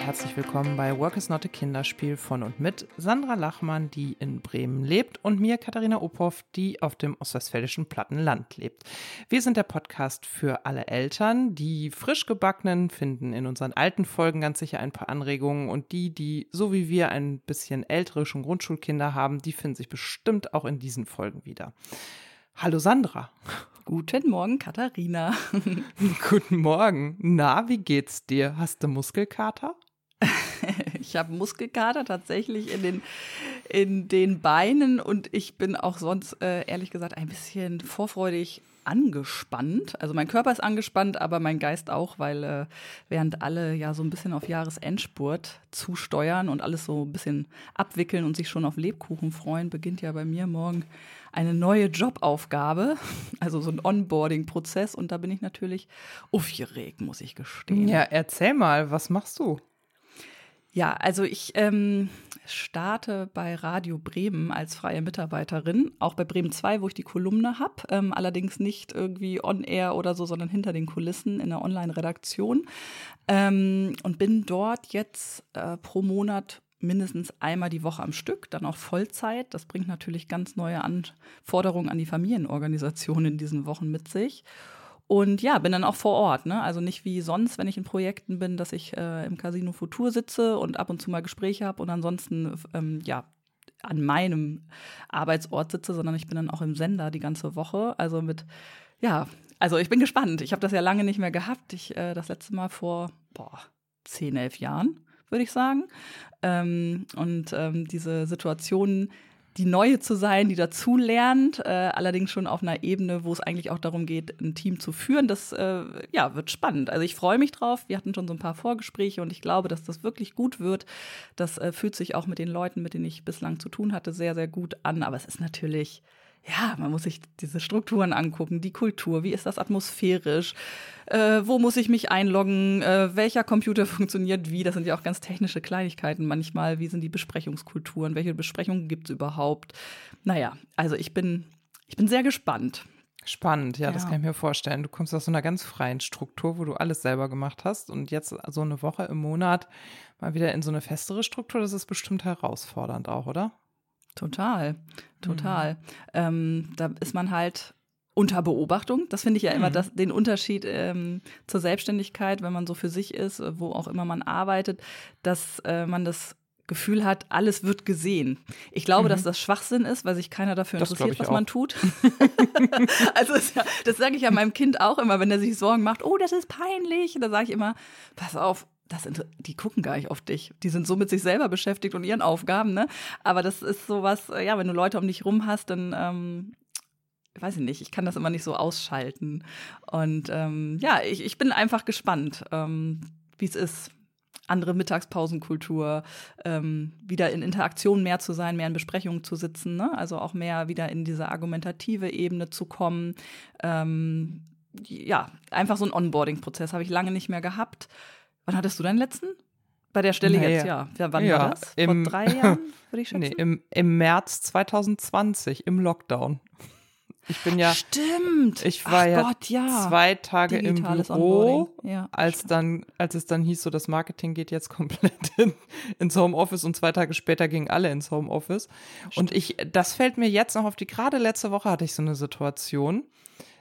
herzlich willkommen bei Work is Not a Kinderspiel von und mit Sandra Lachmann, die in Bremen lebt, und mir, Katharina Ophoff, die auf dem ostwestfälischen Plattenland lebt. Wir sind der Podcast für alle Eltern. Die frisch gebackenen finden in unseren alten Folgen ganz sicher ein paar Anregungen und die, die so wie wir ein bisschen ältere schon Grundschulkinder haben, die finden sich bestimmt auch in diesen Folgen wieder. Hallo Sandra. Guten Morgen, Katharina. Guten Morgen. Na, wie geht's dir? Hast du Muskelkater? ich habe Muskelkater tatsächlich in den, in den Beinen und ich bin auch sonst, äh, ehrlich gesagt, ein bisschen vorfreudig angespannt. Also mein Körper ist angespannt, aber mein Geist auch, weil äh, während alle ja so ein bisschen auf Jahresendspurt zusteuern und alles so ein bisschen abwickeln und sich schon auf Lebkuchen freuen, beginnt ja bei mir morgen eine neue Jobaufgabe, also so ein Onboarding-Prozess. Und da bin ich natürlich aufgeregt, muss ich gestehen. Ja, erzähl mal, was machst du? Ja, also ich ähm, starte bei Radio Bremen als freie Mitarbeiterin, auch bei Bremen 2, wo ich die Kolumne habe, ähm, allerdings nicht irgendwie on-air oder so, sondern hinter den Kulissen in der Online-Redaktion ähm, und bin dort jetzt äh, pro Monat mindestens einmal die Woche am Stück, dann auch Vollzeit. Das bringt natürlich ganz neue Anforderungen an die Familienorganisation in diesen Wochen mit sich. Und ja, bin dann auch vor Ort, ne? Also nicht wie sonst, wenn ich in Projekten bin, dass ich äh, im Casino Futur sitze und ab und zu mal Gespräche habe und ansonsten ähm, ja an meinem Arbeitsort sitze, sondern ich bin dann auch im Sender die ganze Woche. Also mit, ja, also ich bin gespannt. Ich habe das ja lange nicht mehr gehabt. Ich äh, das letzte Mal vor boah, zehn, elf Jahren würde ich sagen. Ähm, und ähm, diese Situation, die Neue zu sein, die dazu lernt, äh, allerdings schon auf einer Ebene, wo es eigentlich auch darum geht, ein Team zu führen, das äh, ja, wird spannend. Also ich freue mich drauf. Wir hatten schon so ein paar Vorgespräche und ich glaube, dass das wirklich gut wird. Das äh, fühlt sich auch mit den Leuten, mit denen ich bislang zu tun hatte, sehr, sehr gut an. Aber es ist natürlich ja, man muss sich diese Strukturen angucken, die Kultur, wie ist das atmosphärisch, äh, wo muss ich mich einloggen, äh, welcher Computer funktioniert wie, das sind ja auch ganz technische Kleinigkeiten manchmal, wie sind die Besprechungskulturen, welche Besprechungen gibt es überhaupt. Naja, also ich bin, ich bin sehr gespannt. Spannend, ja, ja, das kann ich mir vorstellen. Du kommst aus so einer ganz freien Struktur, wo du alles selber gemacht hast und jetzt so eine Woche im Monat mal wieder in so eine festere Struktur, das ist bestimmt herausfordernd auch, oder? Total, total. Mhm. Ähm, da ist man halt unter Beobachtung. Das finde ich ja immer mhm. das, den Unterschied ähm, zur Selbstständigkeit, wenn man so für sich ist, wo auch immer man arbeitet, dass äh, man das Gefühl hat, alles wird gesehen. Ich glaube, mhm. dass das Schwachsinn ist, weil sich keiner dafür das interessiert, was auch. man tut. also ja, das sage ich ja meinem Kind auch immer, wenn er sich Sorgen macht, oh, das ist peinlich. Da sage ich immer, pass auf, das, die gucken gar nicht auf dich. Die sind so mit sich selber beschäftigt und ihren Aufgaben, ne? Aber das ist sowas, äh, ja, wenn du Leute um dich rum hast, dann, ähm, weiß ich nicht, ich kann das immer nicht so ausschalten. Und ähm, ja, ich, ich bin einfach gespannt, ähm, wie es ist. Andere Mittagspausenkultur, ähm, wieder in Interaktion mehr zu sein, mehr in Besprechungen zu sitzen, ne? also auch mehr wieder in diese argumentative Ebene zu kommen. Ähm, ja, einfach so ein Onboarding-Prozess habe ich lange nicht mehr gehabt. Wann hattest du deinen letzten? Bei der Stelle naja. jetzt, ja. ja. Wann ja, war das? Im, Vor drei Jahren, würde ich schätzen? Nee, im, im März 2020, im Lockdown. Ich bin ja. Stimmt. Ich war ja, Gott, ja, zwei Tage Digitales im Büro, ja, als dann, als es dann hieß, so das Marketing geht jetzt komplett in, ins Homeoffice und zwei Tage später gingen alle ins Homeoffice. Stimmt. Und ich, das fällt mir jetzt noch auf die. Gerade letzte Woche hatte ich so eine Situation,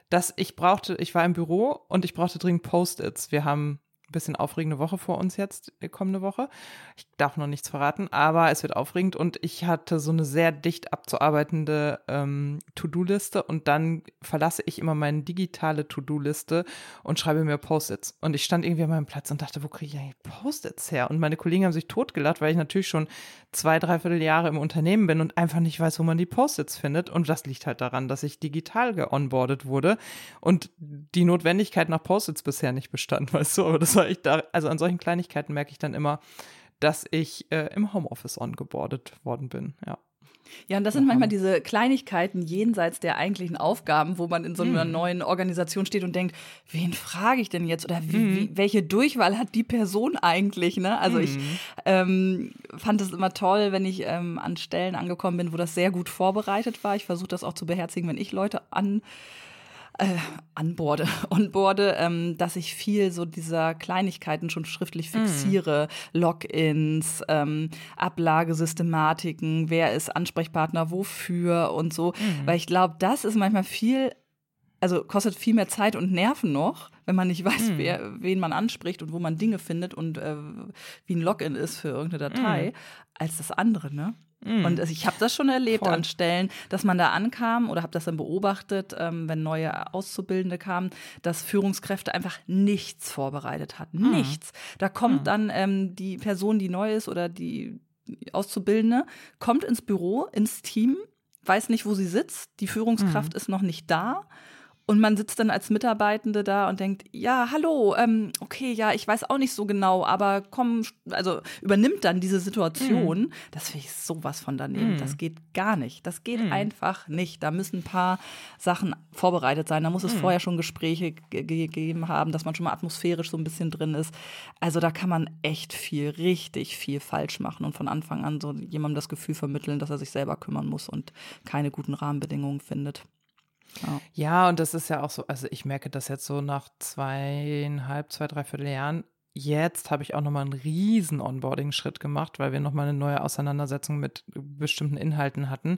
dass ich brauchte, ich war im Büro und ich brauchte dringend Post-its. Wir haben bisschen aufregende Woche vor uns jetzt, äh, kommende Woche. Ich darf noch nichts verraten, aber es wird aufregend und ich hatte so eine sehr dicht abzuarbeitende ähm, To-Do-Liste und dann verlasse ich immer meine digitale To-Do-Liste und schreibe mir Post-its. Und ich stand irgendwie an meinem Platz und dachte, wo kriege ich eigentlich Post-its her? Und meine Kollegen haben sich totgelacht, weil ich natürlich schon zwei, dreiviertel Jahre im Unternehmen bin und einfach nicht weiß, wo man die Post-its findet. Und das liegt halt daran, dass ich digital geonboardet wurde und die Notwendigkeit nach Post-its bisher nicht bestand, weißt du, aber das da, also an solchen Kleinigkeiten merke ich dann immer, dass ich äh, im Homeoffice ongeboardet worden bin, ja. Ja, und das sind manchmal diese Kleinigkeiten jenseits der eigentlichen Aufgaben, wo man in so einer mhm. neuen Organisation steht und denkt, wen frage ich denn jetzt oder wie, mhm. wie, welche Durchwahl hat die Person eigentlich? Ne? Also mhm. ich ähm, fand es immer toll, wenn ich ähm, an Stellen angekommen bin, wo das sehr gut vorbereitet war. Ich versuche das auch zu beherzigen, wenn ich Leute an äh, anborde, onboarde, ähm, dass ich viel so dieser Kleinigkeiten schon schriftlich mhm. fixiere, mm. Logins, ähm, Ablagesystematiken, wer ist Ansprechpartner wofür und so, mm. weil ich glaube, das ist manchmal viel also kostet viel mehr Zeit und Nerven noch, wenn man nicht weiß, mm. wer, wen man anspricht und wo man Dinge findet und äh, wie ein Login ist für irgendeine Datei, mm. als das andere, ne? Mm. Und ich habe das schon erlebt Voll. an Stellen, dass man da ankam oder habe das dann beobachtet, ähm, wenn neue Auszubildende kamen, dass Führungskräfte einfach nichts vorbereitet hatten. Nichts. Da kommt dann ähm, die Person, die neu ist oder die Auszubildende, kommt ins Büro, ins Team, weiß nicht, wo sie sitzt, die Führungskraft ist noch nicht da und man sitzt dann als Mitarbeitende da und denkt, ja, hallo, ähm, okay, ja, ich weiß auch nicht so genau, aber komm, also übernimmt dann diese Situation. Mm. Das finde ich sowas von daneben. Mm. Das geht gar nicht. Das geht mm. einfach nicht. Da müssen ein paar Sachen vorbereitet sein. Da muss es mhm. vorher schon Gespräche gegeben haben, dass man schon mal atmosphärisch so ein bisschen drin ist. Also da kann man echt viel, richtig viel falsch machen und von Anfang an so jemandem das Gefühl vermitteln, dass er sich selber kümmern muss und keine guten Rahmenbedingungen findet. Ja. ja, und das ist ja auch so, also ich merke das jetzt so nach zweieinhalb, zwei, dreiviertel Jahren. Jetzt habe ich auch nochmal einen riesen Onboarding-Schritt gemacht, weil wir nochmal eine neue Auseinandersetzung mit bestimmten Inhalten hatten.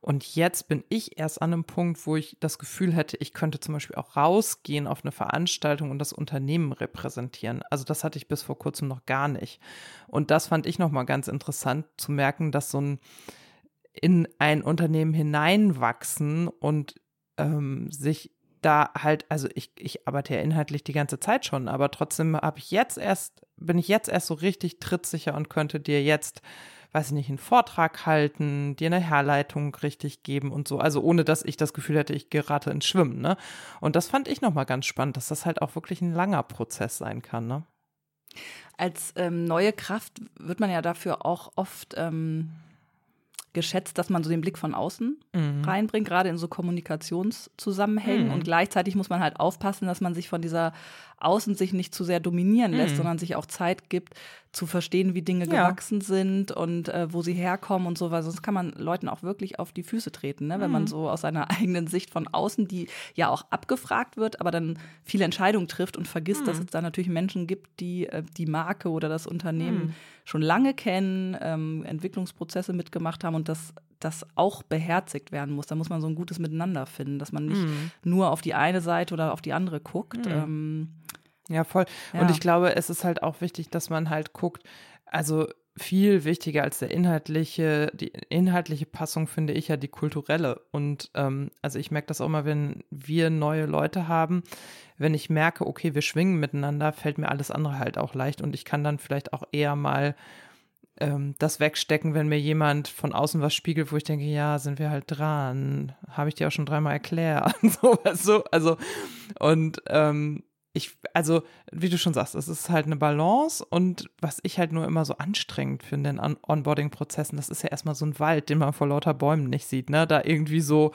Und jetzt bin ich erst an einem Punkt, wo ich das Gefühl hätte, ich könnte zum Beispiel auch rausgehen auf eine Veranstaltung und das Unternehmen repräsentieren. Also das hatte ich bis vor kurzem noch gar nicht. Und das fand ich nochmal ganz interessant zu merken, dass so ein in ein Unternehmen hineinwachsen und ähm, sich da halt, also ich, ich arbeite ja inhaltlich die ganze Zeit schon, aber trotzdem habe ich jetzt erst, bin ich jetzt erst so richtig trittsicher und könnte dir jetzt, weiß ich nicht, einen Vortrag halten, dir eine Herleitung richtig geben und so. Also ohne dass ich das Gefühl hätte, ich gerate ins Schwimmen, ne? Und das fand ich nochmal ganz spannend, dass das halt auch wirklich ein langer Prozess sein kann, ne? Als ähm, neue Kraft wird man ja dafür auch oft ähm geschätzt, dass man so den Blick von außen mhm. reinbringt, gerade in so Kommunikationszusammenhängen. Mhm. Und gleichzeitig muss man halt aufpassen, dass man sich von dieser Außen sich nicht zu sehr dominieren lässt, mhm. sondern sich auch Zeit gibt, zu verstehen, wie Dinge ja. gewachsen sind und äh, wo sie herkommen und so, weil sonst kann man Leuten auch wirklich auf die Füße treten, ne? wenn man mhm. so aus seiner eigenen Sicht von außen, die ja auch abgefragt wird, aber dann viele Entscheidungen trifft und vergisst, dass mhm. es da natürlich Menschen gibt, die äh, die Marke oder das Unternehmen mhm. schon lange kennen, ähm, Entwicklungsprozesse mitgemacht haben und das das auch beherzigt werden muss. Da muss man so ein gutes Miteinander finden, dass man nicht mhm. nur auf die eine Seite oder auf die andere guckt. Mhm. Ähm, ja, voll. Ja. Und ich glaube, es ist halt auch wichtig, dass man halt guckt, also viel wichtiger als der inhaltliche, die inhaltliche Passung finde ich ja die kulturelle. Und ähm, also ich merke das auch mal, wenn wir neue Leute haben, wenn ich merke, okay, wir schwingen miteinander, fällt mir alles andere halt auch leicht und ich kann dann vielleicht auch eher mal ähm, das wegstecken, wenn mir jemand von außen was spiegelt, wo ich denke, ja, sind wir halt dran, habe ich dir auch schon dreimal erklärt, so, so, also und ähm, ich, also, wie du schon sagst, es ist halt eine Balance und was ich halt nur immer so anstrengend finde in Onboarding-Prozessen, das ist ja erstmal so ein Wald, den man vor lauter Bäumen nicht sieht, ne? Da irgendwie so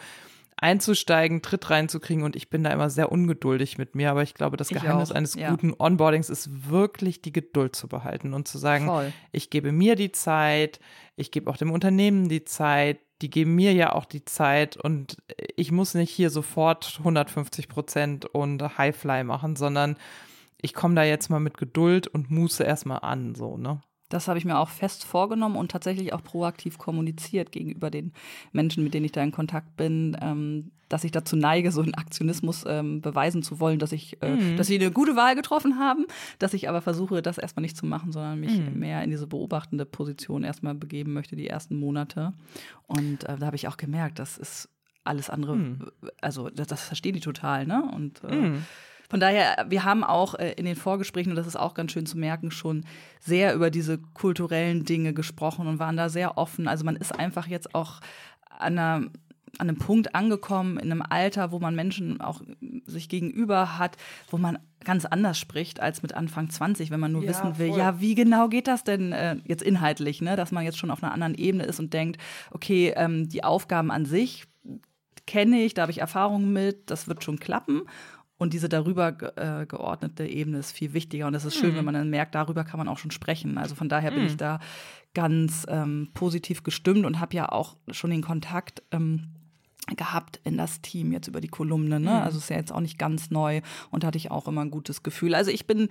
einzusteigen, Tritt reinzukriegen und ich bin da immer sehr ungeduldig mit mir, aber ich glaube, das Geheimnis eines ja. guten Onboardings ist wirklich die Geduld zu behalten und zu sagen, Voll. ich gebe mir die Zeit, ich gebe auch dem Unternehmen die Zeit, die geben mir ja auch die Zeit und ich muss nicht hier sofort 150 Prozent und Highfly machen, sondern ich komme da jetzt mal mit Geduld und Muße erstmal an, so, ne? Das habe ich mir auch fest vorgenommen und tatsächlich auch proaktiv kommuniziert gegenüber den Menschen, mit denen ich da in Kontakt bin, ähm, dass ich dazu neige, so einen Aktionismus ähm, beweisen zu wollen, dass ich, äh, mhm. dass sie eine gute Wahl getroffen haben, dass ich aber versuche, das erstmal nicht zu machen, sondern mich mhm. mehr in diese beobachtende Position erstmal begeben möchte, die ersten Monate. Und äh, da habe ich auch gemerkt, das ist alles andere, mhm. also das, das verstehen die total, ne? Und äh, mhm. Von daher, wir haben auch äh, in den Vorgesprächen, und das ist auch ganz schön zu merken, schon sehr über diese kulturellen Dinge gesprochen und waren da sehr offen. Also man ist einfach jetzt auch an einer an einem Punkt angekommen, in einem Alter, wo man Menschen auch sich gegenüber hat, wo man ganz anders spricht als mit Anfang 20, wenn man nur ja, wissen will, voll. ja, wie genau geht das denn äh, jetzt inhaltlich, ne? dass man jetzt schon auf einer anderen Ebene ist und denkt, okay, ähm, die Aufgaben an sich kenne ich, da habe ich Erfahrungen mit, das wird schon klappen. Und diese darüber äh, geordnete Ebene ist viel wichtiger. Und es ist schön, mhm. wenn man dann merkt, darüber kann man auch schon sprechen. Also von daher mhm. bin ich da ganz ähm, positiv gestimmt und habe ja auch schon den Kontakt ähm, gehabt in das Team jetzt über die Kolumne. Ne? Mhm. Also ist ja jetzt auch nicht ganz neu und hatte ich auch immer ein gutes Gefühl. Also ich bin,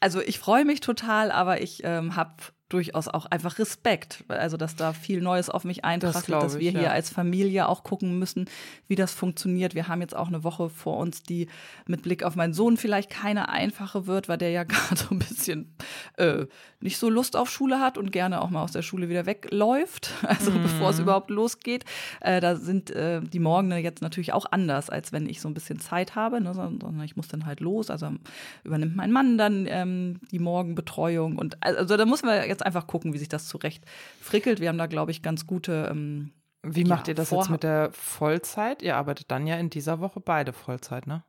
also ich freue mich total, aber ich ähm, habe durchaus auch einfach Respekt. Also, dass da viel Neues auf mich einprasselt, das dass wir ich, hier als Familie auch gucken müssen, wie das funktioniert. Wir haben jetzt auch eine Woche vor uns, die mit Blick auf meinen Sohn vielleicht keine einfache wird, weil der ja gerade so ein bisschen äh, nicht so Lust auf Schule hat und gerne auch mal aus der Schule wieder wegläuft. Also, mhm. bevor es überhaupt losgeht. Äh, da sind äh, die Morgen jetzt natürlich auch anders, als wenn ich so ein bisschen Zeit habe, ne, sondern ich muss dann halt los. Also übernimmt mein Mann dann ähm, die Morgenbetreuung und also da muss man jetzt jetzt einfach gucken, wie sich das zurecht frickelt. Wir haben da, glaube ich, ganz gute. Ähm, wie macht ja, ihr das Vorha jetzt mit der Vollzeit? Ihr arbeitet dann ja in dieser Woche beide Vollzeit, ne?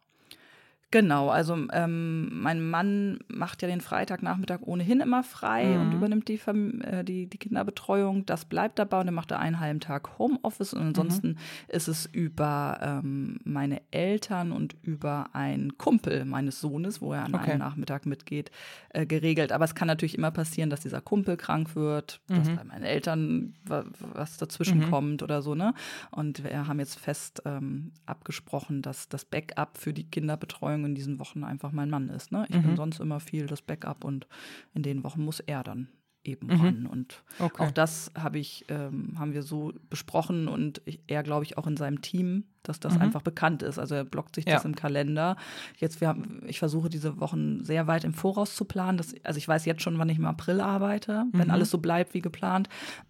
Genau, also ähm, mein Mann macht ja den Freitagnachmittag ohnehin immer frei mhm. und übernimmt die, äh, die, die, Kinderbetreuung. Das bleibt dabei und er macht da einen halben Tag Homeoffice und ansonsten mhm. ist es über ähm, meine Eltern und über einen Kumpel meines Sohnes, wo er an okay. einem Nachmittag mitgeht, äh, geregelt. Aber es kann natürlich immer passieren, dass dieser Kumpel krank wird, mhm. dass bei meinen Eltern was dazwischen mhm. kommt oder so, ne? Und wir haben jetzt fest ähm, abgesprochen, dass das Backup für die Kinderbetreuung Betreuung in diesen Wochen einfach mein Mann ist. Ne? Ich mhm. bin sonst immer viel das Backup und in den Wochen muss er dann eben mhm. ran. Und okay. auch das habe ich, ähm, haben wir so besprochen und ich, er, glaube ich, auch in seinem Team, dass das mhm. einfach bekannt ist. Also er blockt sich ja. das im Kalender. Jetzt, wir haben, ich versuche diese Wochen sehr weit im Voraus zu planen. Dass, also ich weiß jetzt schon, wann ich im April arbeite, wenn mhm. alles so bleibt wie geplant,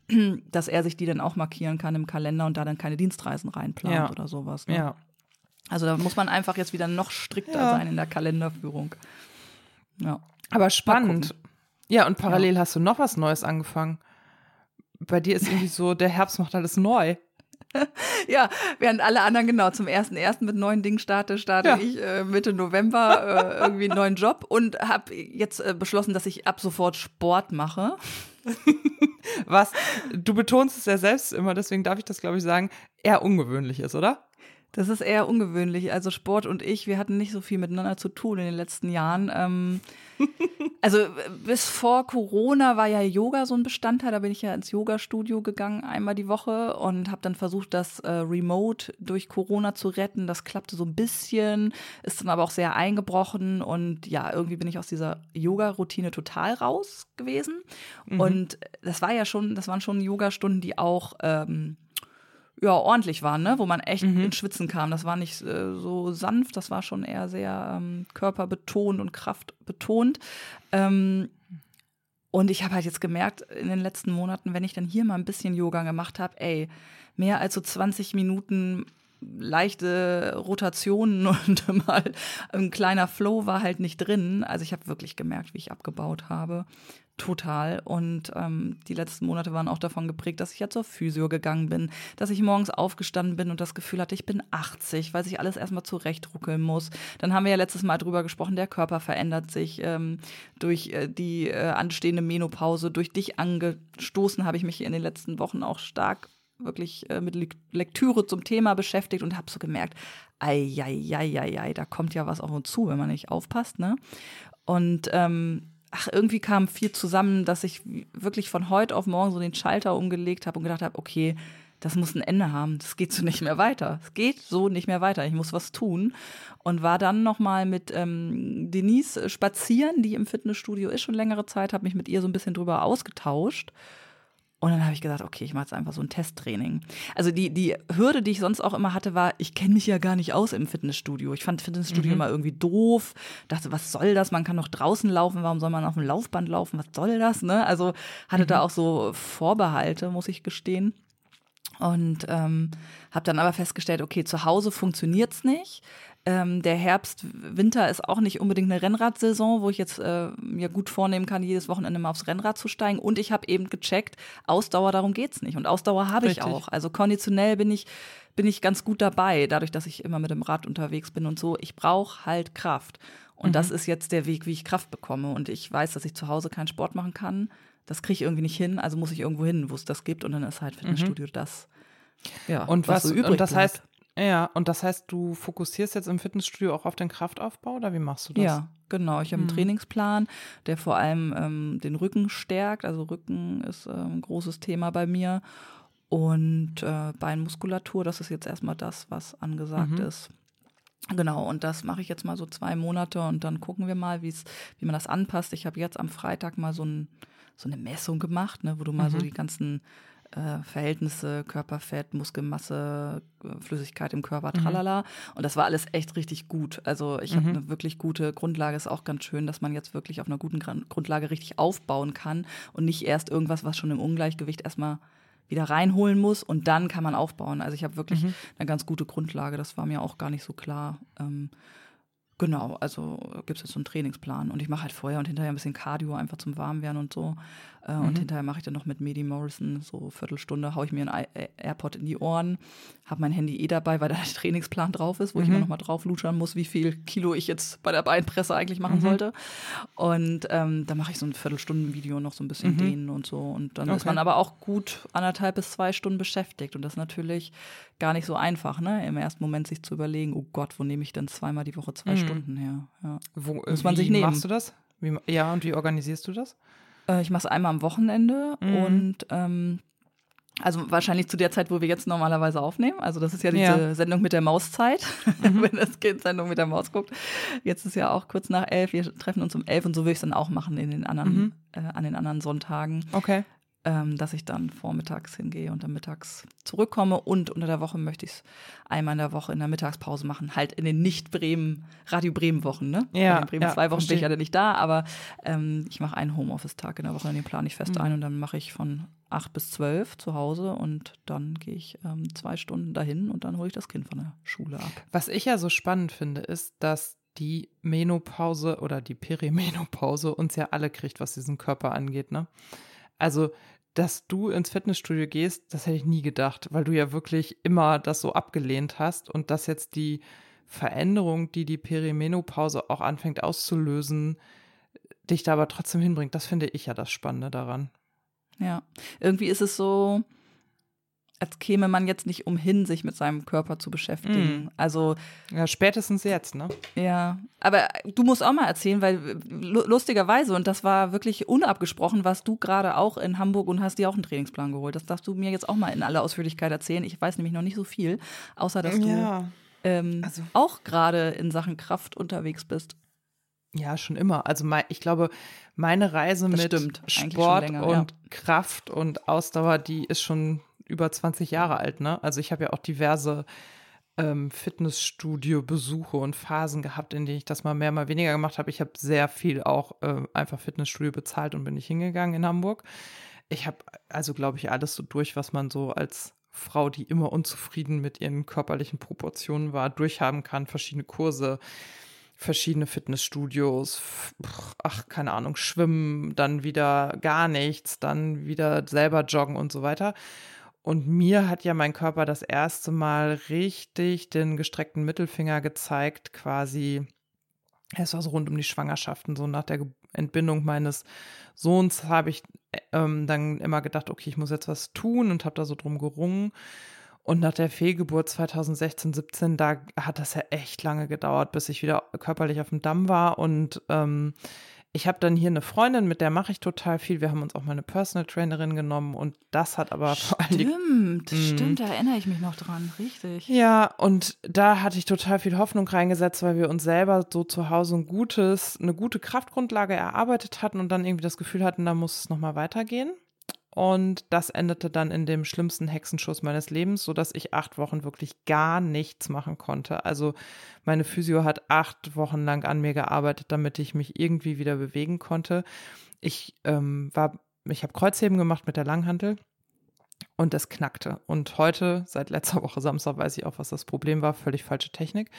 dass er sich die dann auch markieren kann im Kalender und da dann keine Dienstreisen reinplant ja. oder sowas. Ne? Ja. Also da muss man einfach jetzt wieder noch strikter ja. sein in der Kalenderführung. Ja. Aber spannend. Ja, und parallel ja. hast du noch was Neues angefangen. Bei dir ist irgendwie so, der Herbst macht alles neu. ja, während alle anderen genau zum ersten ersten mit neuen Dingen starte, starte ja. ich äh, Mitte November äh, irgendwie einen neuen Job und habe jetzt äh, beschlossen, dass ich ab sofort Sport mache. Was du betonst es ja selbst immer, deswegen darf ich das glaube ich sagen, eher ungewöhnlich ist, oder? Das ist eher ungewöhnlich. Also Sport und ich, wir hatten nicht so viel miteinander zu tun in den letzten Jahren. Ähm, also bis vor Corona war ja Yoga so ein Bestandteil. Da bin ich ja ins Yoga-Studio gegangen einmal die Woche und habe dann versucht, das äh, remote durch Corona zu retten. Das klappte so ein bisschen, ist dann aber auch sehr eingebrochen und ja, irgendwie bin ich aus dieser Yoga-Routine total raus gewesen. Mhm. Und das war ja schon, das waren schon Yoga-Stunden, die auch ähm, ja, ordentlich waren, ne? wo man echt mhm. ins Schwitzen kam. Das war nicht äh, so sanft, das war schon eher sehr ähm, körperbetont und kraftbetont. Ähm, und ich habe halt jetzt gemerkt in den letzten Monaten, wenn ich dann hier mal ein bisschen Yoga gemacht habe, ey, mehr als so 20 Minuten leichte Rotationen und mal ein kleiner Flow war halt nicht drin. Also ich habe wirklich gemerkt, wie ich abgebaut habe. Total. Und ähm, die letzten Monate waren auch davon geprägt, dass ich ja zur Physio gegangen bin, dass ich morgens aufgestanden bin und das Gefühl hatte, ich bin 80, weil sich alles erstmal zurechtruckeln muss. Dann haben wir ja letztes Mal drüber gesprochen, der Körper verändert sich ähm, durch äh, die äh, anstehende Menopause. Durch dich angestoßen habe ich mich in den letzten Wochen auch stark wirklich äh, mit Lektüre zum Thema beschäftigt und habe so gemerkt, ei, ei, ei, ei, ei, da kommt ja was auf uns zu, wenn man nicht aufpasst. Ne? Und ähm, ach, irgendwie kam viel zusammen, dass ich wirklich von heute auf morgen so den Schalter umgelegt habe und gedacht habe, okay, das muss ein Ende haben. Das geht so nicht mehr weiter. Es geht so nicht mehr weiter. Ich muss was tun. Und war dann nochmal mit ähm, Denise spazieren, die im Fitnessstudio ist schon längere Zeit, habe mich mit ihr so ein bisschen drüber ausgetauscht. Und dann habe ich gesagt, okay, ich mache jetzt einfach so ein Testtraining. Also die, die Hürde, die ich sonst auch immer hatte, war, ich kenne mich ja gar nicht aus im Fitnessstudio. Ich fand Fitnessstudio mhm. immer irgendwie doof. Dachte, was soll das? Man kann doch draußen laufen. Warum soll man auf dem Laufband laufen? Was soll das? Ne? Also hatte mhm. da auch so Vorbehalte, muss ich gestehen. Und ähm, habe dann aber festgestellt, okay, zu Hause funktioniert's nicht. Ähm, der Herbst, Winter ist auch nicht unbedingt eine Rennradsaison, wo ich jetzt äh, mir gut vornehmen kann, jedes Wochenende mal aufs Rennrad zu steigen. Und ich habe eben gecheckt, Ausdauer, darum geht's nicht. Und Ausdauer habe ich auch. Also konditionell bin ich, bin ich ganz gut dabei, dadurch, dass ich immer mit dem Rad unterwegs bin und so. Ich brauche halt Kraft. Und mhm. das ist jetzt der Weg, wie ich Kraft bekomme. Und ich weiß, dass ich zu Hause keinen Sport machen kann. Das kriege ich irgendwie nicht hin, also muss ich irgendwo hin, wo es das gibt. Und dann ist halt Fitnessstudio mhm. das. Ja, und was, was so übrig und das bleibt. heißt, ja, und das heißt, du fokussierst jetzt im Fitnessstudio auch auf den Kraftaufbau oder wie machst du das? Ja, genau. Ich habe einen mhm. Trainingsplan, der vor allem ähm, den Rücken stärkt. Also Rücken ist ähm, ein großes Thema bei mir. Und äh, Beinmuskulatur, das ist jetzt erstmal das, was angesagt mhm. ist. Genau, und das mache ich jetzt mal so zwei Monate und dann gucken wir mal, wie man das anpasst. Ich habe jetzt am Freitag mal so, ein, so eine Messung gemacht, ne, wo du mal mhm. so die ganzen äh, Verhältnisse, Körperfett, Muskelmasse, äh, Flüssigkeit im Körper, mhm. tralala. Mhm. Und das war alles echt richtig gut. Also ich mhm. habe eine wirklich gute Grundlage. Ist auch ganz schön, dass man jetzt wirklich auf einer guten Grundlage richtig aufbauen kann und nicht erst irgendwas, was schon im Ungleichgewicht erstmal wieder reinholen muss und dann kann man aufbauen. Also ich habe wirklich mhm. eine ganz gute Grundlage. Das war mir auch gar nicht so klar. Ähm, Genau, also gibt es jetzt so einen Trainingsplan und ich mache halt vorher und hinterher ein bisschen Cardio einfach zum Warmwerden und so. Äh, mhm. Und hinterher mache ich dann noch mit Medi Morrison so Viertelstunde, haue ich mir ein AirPod in die Ohren, habe mein Handy eh dabei, weil da der Trainingsplan drauf ist, wo mhm. ich immer noch mal drauf lutschern muss, wie viel Kilo ich jetzt bei der Beinpresse eigentlich machen mhm. sollte. Und ähm, da mache ich so ein Viertelstunden-Video noch so ein bisschen mhm. dehnen und so. Und dann okay. ist man aber auch gut anderthalb bis zwei Stunden beschäftigt. Und das ist natürlich gar nicht so einfach, ne? Im ersten Moment sich zu überlegen, oh Gott, wo nehme ich denn zweimal die Woche zwei mhm. Stunden her? Ja. Wo, Muss man sich nehmen. machst du das? Wie, ja, und wie organisierst du das? Äh, ich mache es einmal am Wochenende mhm. und ähm, also wahrscheinlich zu der Zeit, wo wir jetzt normalerweise aufnehmen. Also das ist ja diese ja. Sendung mit der Mauszeit, mhm. wenn das Kind Sendung mit der Maus guckt. Jetzt ist ja auch kurz nach elf. Wir treffen uns um elf und so will ich es dann auch machen in den anderen, mhm. äh, an den anderen Sonntagen. Okay ähm, dass ich dann vormittags hingehe und dann mittags zurückkomme. Und unter der Woche möchte ich es einmal in der Woche in der Mittagspause machen. Halt in den Nicht-Bremen, Radio Bremen-Wochen, ne? Ja. In Bremen ja, zwei Wochen verstehe. bin ich ja nicht da, aber ähm, ich mache einen Homeoffice-Tag in der Woche, den plane ich fest mhm. ein und dann mache ich von acht bis zwölf zu Hause und dann gehe ich ähm, zwei Stunden dahin und dann hole ich das Kind von der Schule ab. Was ich ja so spannend finde, ist, dass die Menopause oder die Perimenopause uns ja alle kriegt, was diesen Körper angeht, ne? Also dass du ins Fitnessstudio gehst, das hätte ich nie gedacht, weil du ja wirklich immer das so abgelehnt hast und dass jetzt die Veränderung, die die Perimenopause auch anfängt auszulösen, dich da aber trotzdem hinbringt. Das finde ich ja das Spannende daran. Ja, irgendwie ist es so, als käme man jetzt nicht umhin, sich mit seinem Körper zu beschäftigen. Mm. Also ja, spätestens jetzt, ne? Ja, aber du musst auch mal erzählen, weil lustigerweise und das war wirklich unabgesprochen, warst du gerade auch in Hamburg und hast dir auch einen Trainingsplan geholt. Das darfst du mir jetzt auch mal in aller Ausführlichkeit erzählen. Ich weiß nämlich noch nicht so viel, außer dass du ja. ähm, also. auch gerade in Sachen Kraft unterwegs bist. Ja, schon immer. Also mein, ich glaube, meine Reise das mit stimmt. Sport länger, und ja. Kraft und Ausdauer, die ist schon über 20 Jahre alt, ne? Also ich habe ja auch diverse ähm, Fitnessstudio-Besuche und Phasen gehabt, in denen ich das mal mehr, mal weniger gemacht habe. Ich habe sehr viel auch äh, einfach Fitnessstudio bezahlt und bin nicht hingegangen in Hamburg. Ich habe also, glaube ich, alles so durch, was man so als Frau, die immer unzufrieden mit ihren körperlichen Proportionen war, durchhaben kann. Verschiedene Kurse, verschiedene Fitnessstudios, ach, keine Ahnung, schwimmen, dann wieder gar nichts, dann wieder selber joggen und so weiter. Und mir hat ja mein Körper das erste Mal richtig den gestreckten Mittelfinger gezeigt, quasi. Es war so rund um die Schwangerschaften, so nach der Entbindung meines Sohns habe ich ähm, dann immer gedacht, okay, ich muss jetzt was tun und habe da so drum gerungen. Und nach der Fehlgeburt 2016, 17, da hat das ja echt lange gedauert, bis ich wieder körperlich auf dem Damm war. Und ähm, ich habe dann hier eine Freundin, mit der mache ich total viel. Wir haben uns auch mal eine Personal Trainerin genommen und das hat aber vor allem. Stimmt, stimmt, da erinnere ich mich noch dran, richtig. Ja, und da hatte ich total viel Hoffnung reingesetzt, weil wir uns selber so zu Hause ein gutes, eine gute Kraftgrundlage erarbeitet hatten und dann irgendwie das Gefühl hatten, da muss es nochmal weitergehen. Und das endete dann in dem schlimmsten Hexenschuss meines Lebens, sodass ich acht Wochen wirklich gar nichts machen konnte. Also meine Physio hat acht Wochen lang an mir gearbeitet, damit ich mich irgendwie wieder bewegen konnte. Ich ähm, war, ich habe Kreuzheben gemacht mit der Langhantel und es knackte. Und heute, seit letzter Woche Samstag, weiß ich auch, was das Problem war. Völlig falsche Technik.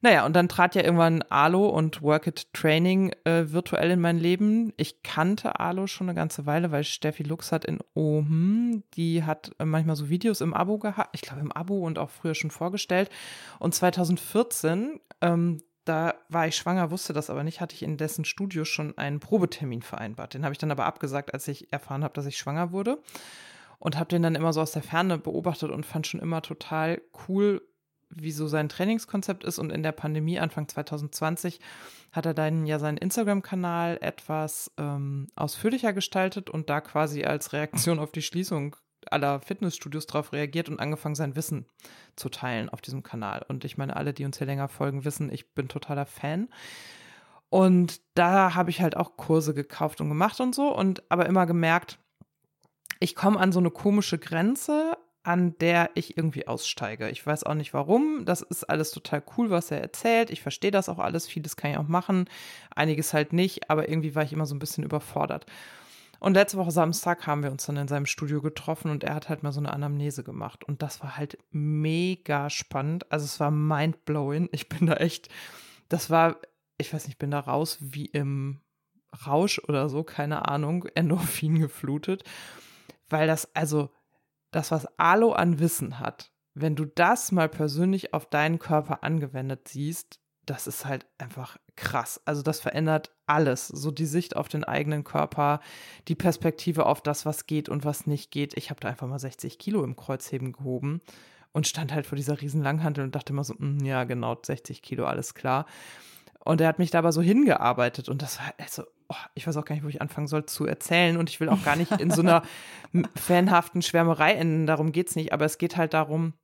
Naja, und dann trat ja irgendwann Alo und Work It Training äh, virtuell in mein Leben. Ich kannte Alo schon eine ganze Weile, weil Steffi Lux hat in Ohm, die hat äh, manchmal so Videos im Abo gehabt, ich glaube im Abo und auch früher schon vorgestellt. Und 2014, ähm, da war ich schwanger, wusste das aber nicht, hatte ich in dessen Studio schon einen Probetermin vereinbart. Den habe ich dann aber abgesagt, als ich erfahren habe, dass ich schwanger wurde. Und habe den dann immer so aus der Ferne beobachtet und fand schon immer total cool, wie so sein Trainingskonzept ist. Und in der Pandemie Anfang 2020 hat er dann ja seinen Instagram-Kanal etwas ähm, ausführlicher gestaltet und da quasi als Reaktion auf die Schließung aller Fitnessstudios darauf reagiert und angefangen, sein Wissen zu teilen auf diesem Kanal. Und ich meine, alle, die uns hier länger folgen, wissen, ich bin totaler Fan. Und da habe ich halt auch Kurse gekauft und gemacht und so und aber immer gemerkt, ich komme an so eine komische Grenze, an der ich irgendwie aussteige. Ich weiß auch nicht warum. Das ist alles total cool, was er erzählt. Ich verstehe das auch alles. Vieles kann ich auch machen. Einiges halt nicht. Aber irgendwie war ich immer so ein bisschen überfordert. Und letzte Woche Samstag haben wir uns dann in seinem Studio getroffen und er hat halt mal so eine Anamnese gemacht. Und das war halt mega spannend. Also es war mindblowing. Ich bin da echt, das war, ich weiß nicht, ich bin da raus wie im Rausch oder so, keine Ahnung, Endorphin geflutet. Weil das, also, das, was Alo an Wissen hat, wenn du das mal persönlich auf deinen Körper angewendet siehst, das ist halt einfach krass. Also das verändert alles. So die Sicht auf den eigenen Körper, die Perspektive auf das, was geht und was nicht geht. Ich habe da einfach mal 60 Kilo im Kreuzheben gehoben und stand halt vor dieser riesen Langhantel und dachte immer so, mm, ja genau, 60 Kilo, alles klar. Und er hat mich da aber so hingearbeitet und das war also, oh, ich weiß auch gar nicht, wo ich anfangen soll zu erzählen und ich will auch gar nicht in so einer fanhaften Schwärmerei enden, darum geht es nicht, aber es geht halt darum,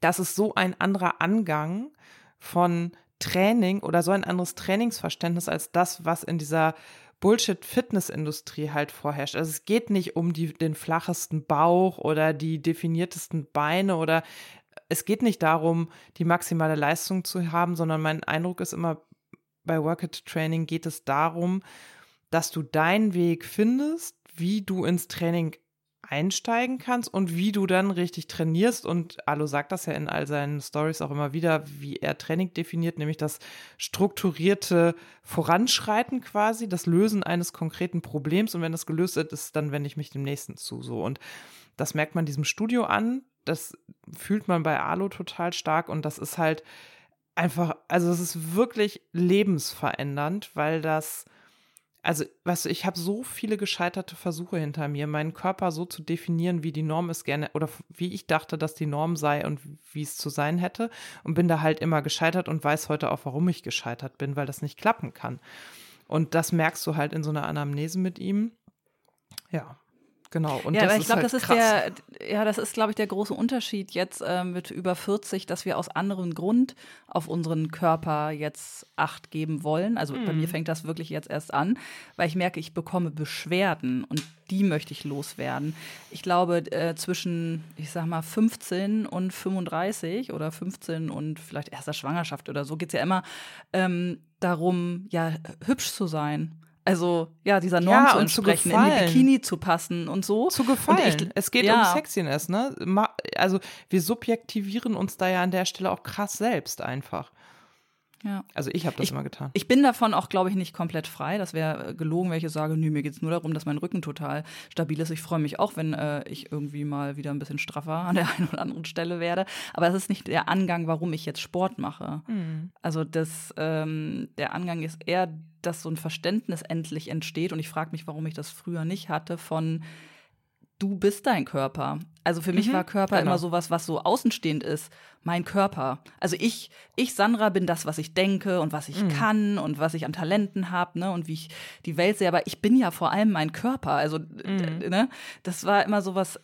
dass es so ein anderer Angang von Training oder so ein anderes Trainingsverständnis als das, was in dieser Bullshit-Fitness-Industrie halt vorherrscht. Also es geht nicht um die, den flachesten Bauch oder die definiertesten Beine oder es geht nicht darum, die maximale Leistung zu haben, sondern mein Eindruck ist immer, bei Work It Training geht es darum, dass du deinen Weg findest, wie du ins Training einsteigen kannst und wie du dann richtig trainierst. Und Alo sagt das ja in all seinen Stories auch immer wieder, wie er Training definiert, nämlich das strukturierte Voranschreiten quasi, das Lösen eines konkreten Problems. Und wenn das gelöst ist, dann wende ich mich dem nächsten zu. So. Und das merkt man diesem Studio an. Das fühlt man bei Alo total stark. Und das ist halt einfach, also es ist wirklich lebensverändernd, weil das also, weißt du, ich habe so viele gescheiterte Versuche hinter mir, meinen Körper so zu definieren, wie die Norm es gerne oder wie ich dachte, dass die Norm sei und wie es zu sein hätte und bin da halt immer gescheitert und weiß heute auch, warum ich gescheitert bin, weil das nicht klappen kann. Und das merkst du halt in so einer Anamnese mit ihm. Ja, Genau. Und ja, aber ich glaube, halt das ist der, ja, das ist, glaube ich, der große Unterschied jetzt äh, mit über 40, dass wir aus anderem Grund auf unseren Körper jetzt Acht geben wollen. Also mhm. bei mir mhm. fängt das wirklich jetzt erst an, weil ich merke, ich bekomme Beschwerden und die möchte ich loswerden. Ich glaube, äh, zwischen, ich sag mal, 15 und 35 oder 15 und vielleicht erster Schwangerschaft oder so geht es ja immer ähm, darum, ja, hübsch zu sein also ja, dieser Norm ja, zu entsprechen, zu in die Bikini zu passen und so. Zu gefallen. Ich, es geht ja. um Sexiness, ne? Also wir subjektivieren uns da ja an der Stelle auch krass selbst einfach. Ja. Also ich habe das ich, immer getan. Ich bin davon auch, glaube ich, nicht komplett frei. Das wäre äh, gelogen, wenn ich sage, nö, mir geht es nur darum, dass mein Rücken total stabil ist. Ich freue mich auch, wenn äh, ich irgendwie mal wieder ein bisschen straffer an der einen oder anderen Stelle werde. Aber das ist nicht der Angang, warum ich jetzt Sport mache. Mhm. Also das, ähm, der Angang ist eher, dass so ein Verständnis endlich entsteht. Und ich frage mich, warum ich das früher nicht hatte von du bist dein Körper. Also für mich mhm, war Körper genau. immer sowas, was so außenstehend ist. Mein Körper. Also ich, ich Sandra bin das, was ich denke und was ich mhm. kann und was ich an Talenten habe, ne, und wie ich die Welt sehe. Aber ich bin ja vor allem mein Körper. Also, mhm. ne, das war immer sowas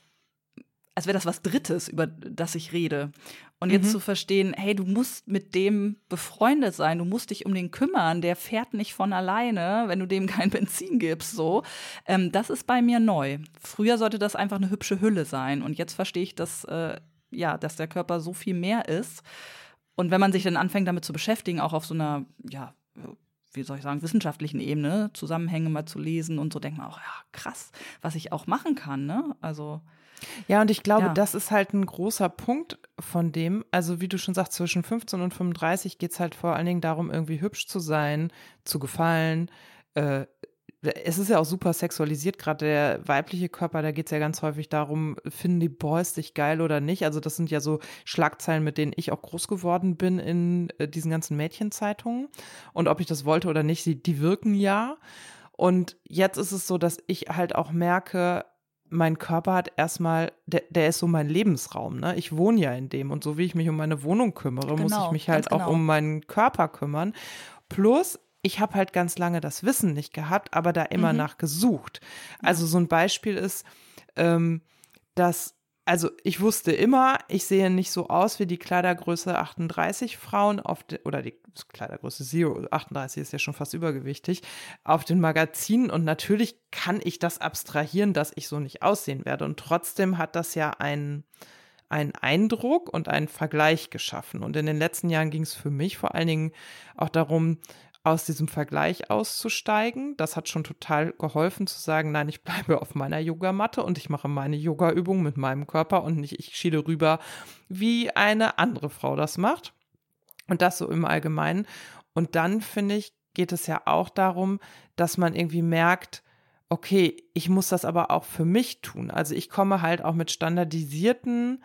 als wäre das was Drittes, über das ich rede. Und jetzt mhm. zu verstehen, hey, du musst mit dem befreundet sein, du musst dich um den kümmern, der fährt nicht von alleine, wenn du dem kein Benzin gibst, so. Ähm, das ist bei mir neu. Früher sollte das einfach eine hübsche Hülle sein. Und jetzt verstehe ich, dass, äh, ja, dass der Körper so viel mehr ist. Und wenn man sich dann anfängt, damit zu beschäftigen, auch auf so einer, ja, wie soll ich sagen, wissenschaftlichen Ebene, Zusammenhänge mal zu lesen und so, denkt man auch, ja, krass, was ich auch machen kann, ne? Also. Ja, und ich glaube, ja. das ist halt ein großer Punkt von dem. Also, wie du schon sagst, zwischen 15 und 35 geht es halt vor allen Dingen darum, irgendwie hübsch zu sein, zu gefallen. Äh, es ist ja auch super sexualisiert, gerade der weibliche Körper, da geht es ja ganz häufig darum, finden die Boys dich geil oder nicht. Also, das sind ja so Schlagzeilen, mit denen ich auch groß geworden bin in äh, diesen ganzen Mädchenzeitungen. Und ob ich das wollte oder nicht, die, die wirken ja. Und jetzt ist es so, dass ich halt auch merke, mein Körper hat erstmal, der, der ist so mein Lebensraum, ne? Ich wohne ja in dem und so wie ich mich um meine Wohnung kümmere, genau, muss ich mich halt auch genau. um meinen Körper kümmern. Plus, ich habe halt ganz lange das Wissen nicht gehabt, aber da immer mhm. nach gesucht. Also so ein Beispiel ist, ähm, dass also ich wusste immer, ich sehe nicht so aus wie die Kleidergröße 38 Frauen auf de, oder die Kleidergröße Zero, 38 ist ja schon fast übergewichtig, auf den Magazinen und natürlich kann ich das abstrahieren, dass ich so nicht aussehen werde und trotzdem hat das ja einen einen Eindruck und einen Vergleich geschaffen. Und in den letzten Jahren ging es für mich vor allen Dingen auch darum, aus diesem Vergleich auszusteigen. Das hat schon total geholfen zu sagen, nein, ich bleibe auf meiner Yogamatte und ich mache meine Yoga-Übung mit meinem Körper und nicht ich schiele rüber, wie eine andere Frau das macht. Und das so im Allgemeinen. Und dann finde ich, geht es ja auch darum, dass man irgendwie merkt, okay, ich muss das aber auch für mich tun. Also ich komme halt auch mit standardisierten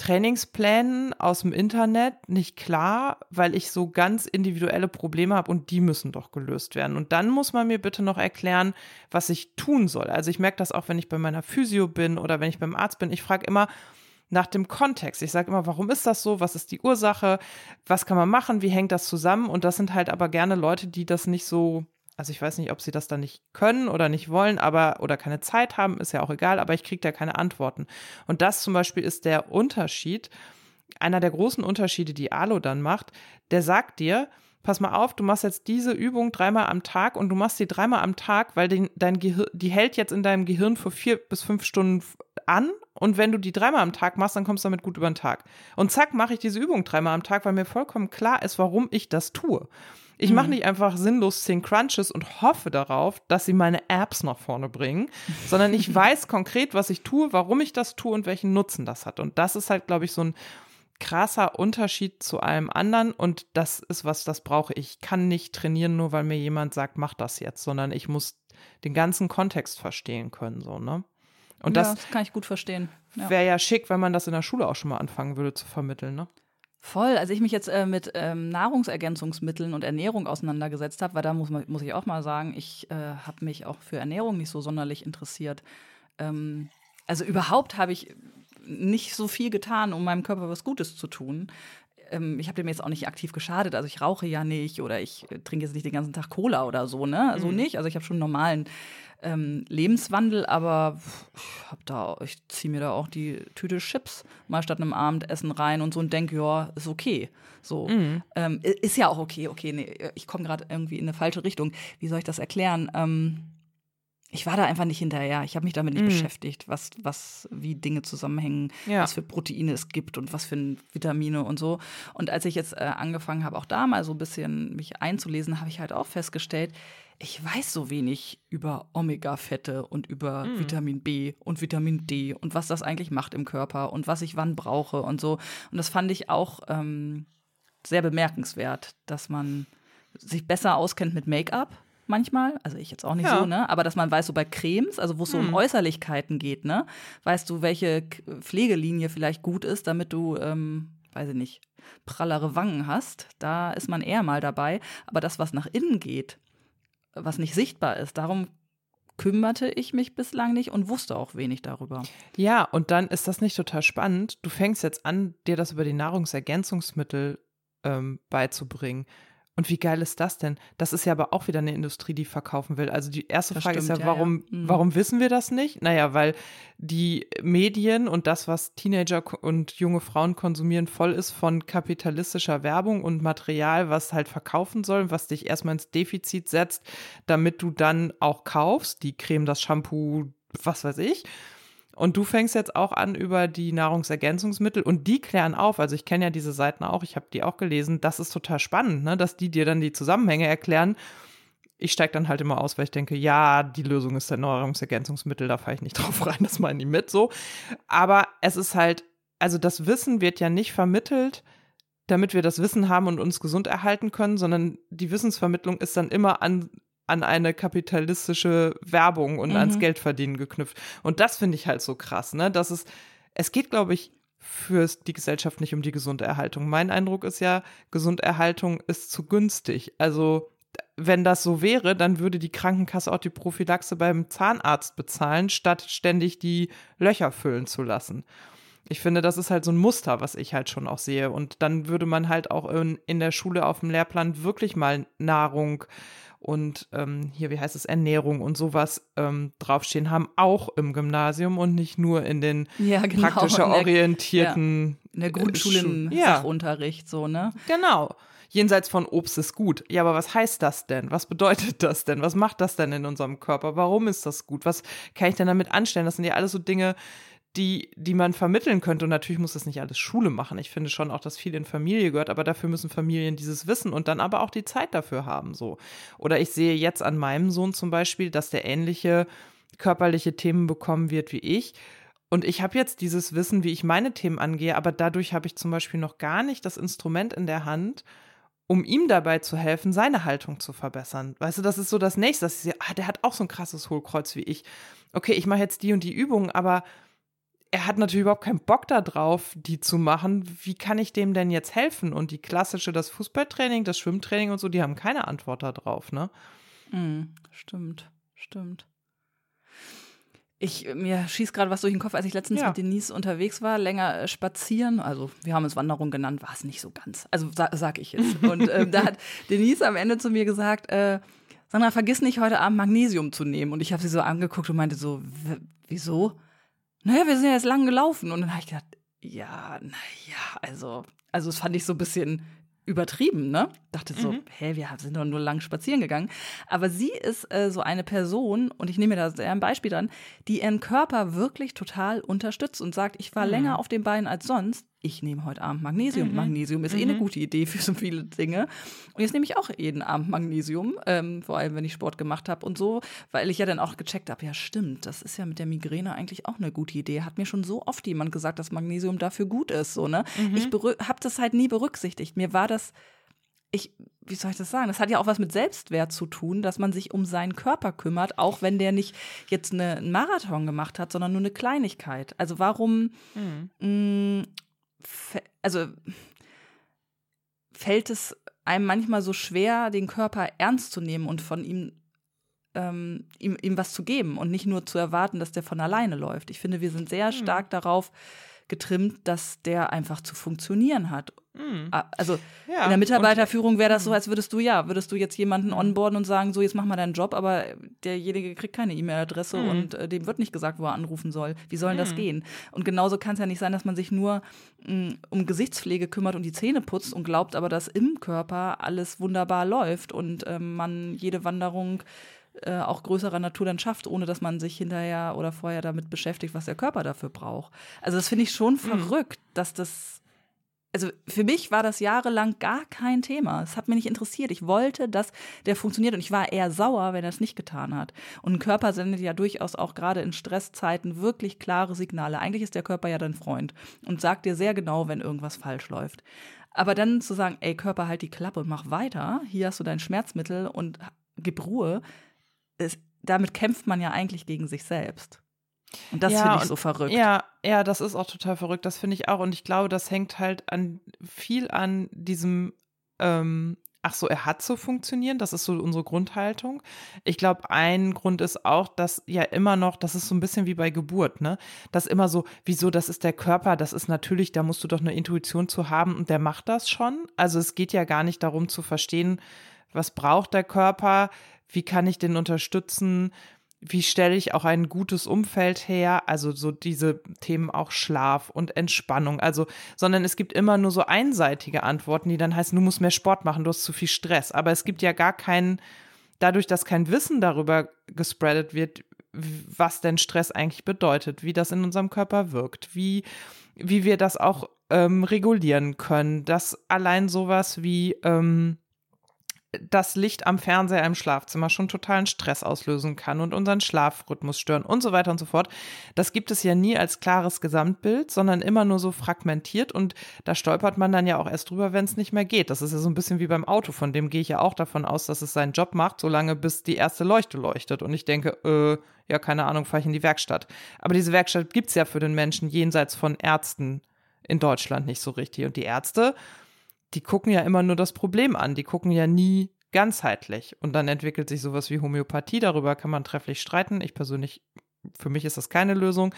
Trainingsplänen aus dem Internet nicht klar, weil ich so ganz individuelle Probleme habe und die müssen doch gelöst werden. Und dann muss man mir bitte noch erklären, was ich tun soll. Also ich merke das auch, wenn ich bei meiner Physio bin oder wenn ich beim Arzt bin. Ich frage immer nach dem Kontext. Ich sage immer, warum ist das so? Was ist die Ursache? Was kann man machen? Wie hängt das zusammen? Und das sind halt aber gerne Leute, die das nicht so also ich weiß nicht, ob sie das dann nicht können oder nicht wollen, aber oder keine Zeit haben, ist ja auch egal, aber ich kriege da keine Antworten. Und das zum Beispiel ist der Unterschied, einer der großen Unterschiede, die Alo dann macht, der sagt dir, pass mal auf, du machst jetzt diese Übung dreimal am Tag und du machst sie dreimal am Tag, weil den, dein Gehirn, die hält jetzt in deinem Gehirn für vier bis fünf Stunden an und wenn du die dreimal am Tag machst, dann kommst du damit gut über den Tag. Und zack, mache ich diese Übung dreimal am Tag, weil mir vollkommen klar ist, warum ich das tue. Ich mache mhm. nicht einfach sinnlos zehn Crunches und hoffe darauf, dass sie meine Apps nach vorne bringen, sondern ich weiß konkret, was ich tue, warum ich das tue und welchen Nutzen das hat. Und das ist halt, glaube ich, so ein krasser Unterschied zu allem anderen und das ist was, das brauche ich. Ich kann nicht trainieren, nur weil mir jemand sagt, mach das jetzt, sondern ich muss den ganzen Kontext verstehen können, so, ne? Und das, ja, das kann ich gut verstehen. Ja. Wäre ja schick, wenn man das in der Schule auch schon mal anfangen würde zu vermitteln, ne? Voll. Als ich mich jetzt äh, mit ähm, Nahrungsergänzungsmitteln und Ernährung auseinandergesetzt habe, weil da muss, muss ich auch mal sagen, ich äh, habe mich auch für Ernährung nicht so sonderlich interessiert. Ähm, also überhaupt habe ich nicht so viel getan, um meinem Körper was Gutes zu tun. Ähm, ich habe dem jetzt auch nicht aktiv geschadet. Also ich rauche ja nicht oder ich äh, trinke jetzt nicht den ganzen Tag Cola oder so, ne? So mhm. nicht. Also ich habe schon einen normalen ähm, Lebenswandel, aber ich hab da, ich ziehe mir da auch die Tüte Chips mal statt einem Abendessen rein und so und denke, ja, ist okay. So mhm. ähm, ist ja auch okay. Okay, nee, ich komme gerade irgendwie in eine falsche Richtung. Wie soll ich das erklären? Ähm, ich war da einfach nicht hinterher. Ich habe mich damit nicht mm. beschäftigt, was, was, wie Dinge zusammenhängen, ja. was für Proteine es gibt und was für Vitamine und so. Und als ich jetzt äh, angefangen habe, auch da mal so ein bisschen mich einzulesen, habe ich halt auch festgestellt, ich weiß so wenig über Omega-Fette und über mm. Vitamin B und Vitamin D und was das eigentlich macht im Körper und was ich wann brauche und so. Und das fand ich auch ähm, sehr bemerkenswert, dass man sich besser auskennt mit Make-up manchmal, also ich jetzt auch nicht ja. so, ne? Aber dass man weiß, so bei Cremes, also wo es so um hm. Äußerlichkeiten geht, ne? Weißt du, welche Pflegelinie vielleicht gut ist, damit du, ähm, weiß ich nicht, prallere Wangen hast. Da ist man eher mal dabei. Aber das, was nach innen geht, was nicht sichtbar ist, darum kümmerte ich mich bislang nicht und wusste auch wenig darüber. Ja, und dann ist das nicht total spannend. Du fängst jetzt an, dir das über die Nahrungsergänzungsmittel ähm, beizubringen. Und wie geil ist das denn? Das ist ja aber auch wieder eine Industrie, die verkaufen will. Also die erste das Frage stimmt, ist ja, warum, ja. Mhm. warum wissen wir das nicht? Naja, weil die Medien und das, was Teenager und junge Frauen konsumieren, voll ist von kapitalistischer Werbung und Material, was halt verkaufen soll, was dich erstmal ins Defizit setzt, damit du dann auch kaufst, die Creme, das Shampoo, was weiß ich. Und du fängst jetzt auch an über die Nahrungsergänzungsmittel und die klären auf. Also ich kenne ja diese Seiten auch, ich habe die auch gelesen. Das ist total spannend, ne? dass die dir dann die Zusammenhänge erklären. Ich steige dann halt immer aus, weil ich denke, ja, die Lösung ist der Nahrungsergänzungsmittel, da fahre ich nicht drauf rein, das meine ich mit so. Aber es ist halt, also das Wissen wird ja nicht vermittelt, damit wir das Wissen haben und uns gesund erhalten können, sondern die Wissensvermittlung ist dann immer an an eine kapitalistische Werbung und mhm. ans Geldverdienen geknüpft. Und das finde ich halt so krass, ne? Dass es, es geht, glaube ich, für die Gesellschaft nicht um die Gesunderhaltung. Mein Eindruck ist ja, Gesunderhaltung ist zu günstig. Also wenn das so wäre, dann würde die Krankenkasse auch die Prophylaxe beim Zahnarzt bezahlen, statt ständig die Löcher füllen zu lassen. Ich finde, das ist halt so ein Muster, was ich halt schon auch sehe. Und dann würde man halt auch in, in der Schule auf dem Lehrplan wirklich mal Nahrung und ähm, hier, wie heißt es, Ernährung und sowas ähm, draufstehen haben, auch im Gymnasium und nicht nur in den ja, genau. praktischer orientierten. Ja. In der Grundschule äh, ja. Sachunterricht, so, ne? Genau jenseits von Obst ist gut. Ja, aber was heißt das denn? Was bedeutet das denn? Was macht das denn in unserem Körper? Warum ist das gut? Was kann ich denn damit anstellen? Das sind ja alles so Dinge, die, die man vermitteln könnte. Und natürlich muss das nicht alles Schule machen. Ich finde schon auch, dass viel in Familie gehört, aber dafür müssen Familien dieses Wissen und dann aber auch die Zeit dafür haben. So. Oder ich sehe jetzt an meinem Sohn zum Beispiel, dass der ähnliche körperliche Themen bekommen wird wie ich. Und ich habe jetzt dieses Wissen, wie ich meine Themen angehe, aber dadurch habe ich zum Beispiel noch gar nicht das Instrument in der Hand, um ihm dabei zu helfen, seine Haltung zu verbessern. Weißt du, das ist so das Nächste, dass ich sehe, ah, der hat auch so ein krasses Hohlkreuz wie ich. Okay, ich mache jetzt die und die Übungen, aber er hat natürlich überhaupt keinen Bock darauf, die zu machen. Wie kann ich dem denn jetzt helfen? Und die klassische, das Fußballtraining, das Schwimmtraining und so, die haben keine Antwort darauf, ne? Mm, stimmt, stimmt. Ich, mir schießt gerade was durch den Kopf, als ich letztens ja. mit Denise unterwegs war, länger äh, spazieren. Also, wir haben es Wanderung genannt, war es nicht so ganz. Also, sa sag ich jetzt. Und äh, da hat Denise am Ende zu mir gesagt, äh, Sandra, vergiss nicht, heute Abend Magnesium zu nehmen. Und ich habe sie so angeguckt und meinte so, wieso? Naja, wir sind ja jetzt lang gelaufen. Und dann habe ich gedacht, ja, naja, also, also, das fand ich so ein bisschen übertrieben, ne? Dachte so, mhm. hä, wir sind doch nur lang spazieren gegangen. Aber sie ist äh, so eine Person, und ich nehme mir da sehr ein Beispiel dran, die ihren Körper wirklich total unterstützt und sagt, ich war mhm. länger auf den Beinen als sonst. Ich nehme heute Abend Magnesium. Mhm. Magnesium ist mhm. eh eine mhm. gute Idee für so viele Dinge. Und jetzt nehme ich auch jeden Abend Magnesium, ähm, vor allem wenn ich Sport gemacht habe und so, weil ich ja dann auch gecheckt habe, ja stimmt, das ist ja mit der Migräne eigentlich auch eine gute Idee. Hat mir schon so oft jemand gesagt, dass Magnesium dafür gut ist. So, ne? Mhm. Ich habe das halt nie berücksichtigt. Mir war das ich, wie soll ich das sagen? Das hat ja auch was mit Selbstwert zu tun, dass man sich um seinen Körper kümmert, auch wenn der nicht jetzt eine, einen Marathon gemacht hat, sondern nur eine Kleinigkeit. Also warum, mhm. mh, mm, also fällt es einem manchmal so schwer, den Körper ernst zu nehmen und von ihm, ähm, ihm, ihm was zu geben und nicht nur zu erwarten, dass der von alleine läuft. Ich finde, wir sind sehr mhm. stark darauf getrimmt, dass der einfach zu funktionieren hat. Mhm. Also ja. in der Mitarbeiterführung wäre das so, hm. als würdest du ja, würdest du jetzt jemanden hm. onboarden und sagen, so jetzt mach mal deinen Job, aber derjenige kriegt keine E-Mail-Adresse mhm. und äh, dem wird nicht gesagt, wo er anrufen soll. Wie soll denn das hm. gehen? Und genauso kann es ja nicht sein, dass man sich nur mh, um Gesichtspflege kümmert und die Zähne putzt und glaubt aber, dass im Körper alles wunderbar läuft und äh, man jede Wanderung äh, auch größerer Natur dann schafft, ohne dass man sich hinterher oder vorher damit beschäftigt, was der Körper dafür braucht. Also das finde ich schon mhm. verrückt, dass das also für mich war das jahrelang gar kein Thema. Es hat mich nicht interessiert. Ich wollte, dass der funktioniert und ich war eher sauer, wenn er es nicht getan hat. Und ein Körper sendet ja durchaus auch gerade in Stresszeiten wirklich klare Signale. Eigentlich ist der Körper ja dein Freund und sagt dir sehr genau, wenn irgendwas falsch läuft. Aber dann zu sagen, ey Körper, halt die Klappe und mach weiter. Hier hast du dein Schmerzmittel und gib Ruhe es, damit kämpft man ja eigentlich gegen sich selbst. Und das ja, finde ich so verrückt. Ja, ja, das ist auch total verrückt. Das finde ich auch. Und ich glaube, das hängt halt an viel an diesem, ähm, ach so, er hat zu funktionieren. Das ist so unsere Grundhaltung. Ich glaube, ein Grund ist auch, dass ja immer noch, das ist so ein bisschen wie bei Geburt, ne? Das immer so, wieso, das ist der Körper, das ist natürlich, da musst du doch eine Intuition zu haben und der macht das schon. Also es geht ja gar nicht darum zu verstehen, was braucht der Körper, wie kann ich den unterstützen, wie stelle ich auch ein gutes Umfeld her, also so diese Themen auch Schlaf und Entspannung, also, sondern es gibt immer nur so einseitige Antworten, die dann heißen, du musst mehr Sport machen, du hast zu viel Stress, aber es gibt ja gar keinen, dadurch, dass kein Wissen darüber gespreadet wird, was denn Stress eigentlich bedeutet, wie das in unserem Körper wirkt, wie, wie wir das auch ähm, regulieren können, dass allein sowas wie, ähm, das Licht am Fernseher im Schlafzimmer schon totalen Stress auslösen kann und unseren Schlafrhythmus stören und so weiter und so fort. Das gibt es ja nie als klares Gesamtbild, sondern immer nur so fragmentiert und da stolpert man dann ja auch erst drüber, wenn es nicht mehr geht. Das ist ja so ein bisschen wie beim Auto, von dem gehe ich ja auch davon aus, dass es seinen Job macht, solange bis die erste Leuchte leuchtet und ich denke, äh, ja, keine Ahnung, fahre ich in die Werkstatt. Aber diese Werkstatt gibt es ja für den Menschen jenseits von Ärzten in Deutschland nicht so richtig. Und die Ärzte, die gucken ja immer nur das Problem an, die gucken ja nie ganzheitlich. Und dann entwickelt sich sowas wie Homöopathie, darüber kann man trefflich streiten. Ich persönlich, für mich ist das keine Lösung.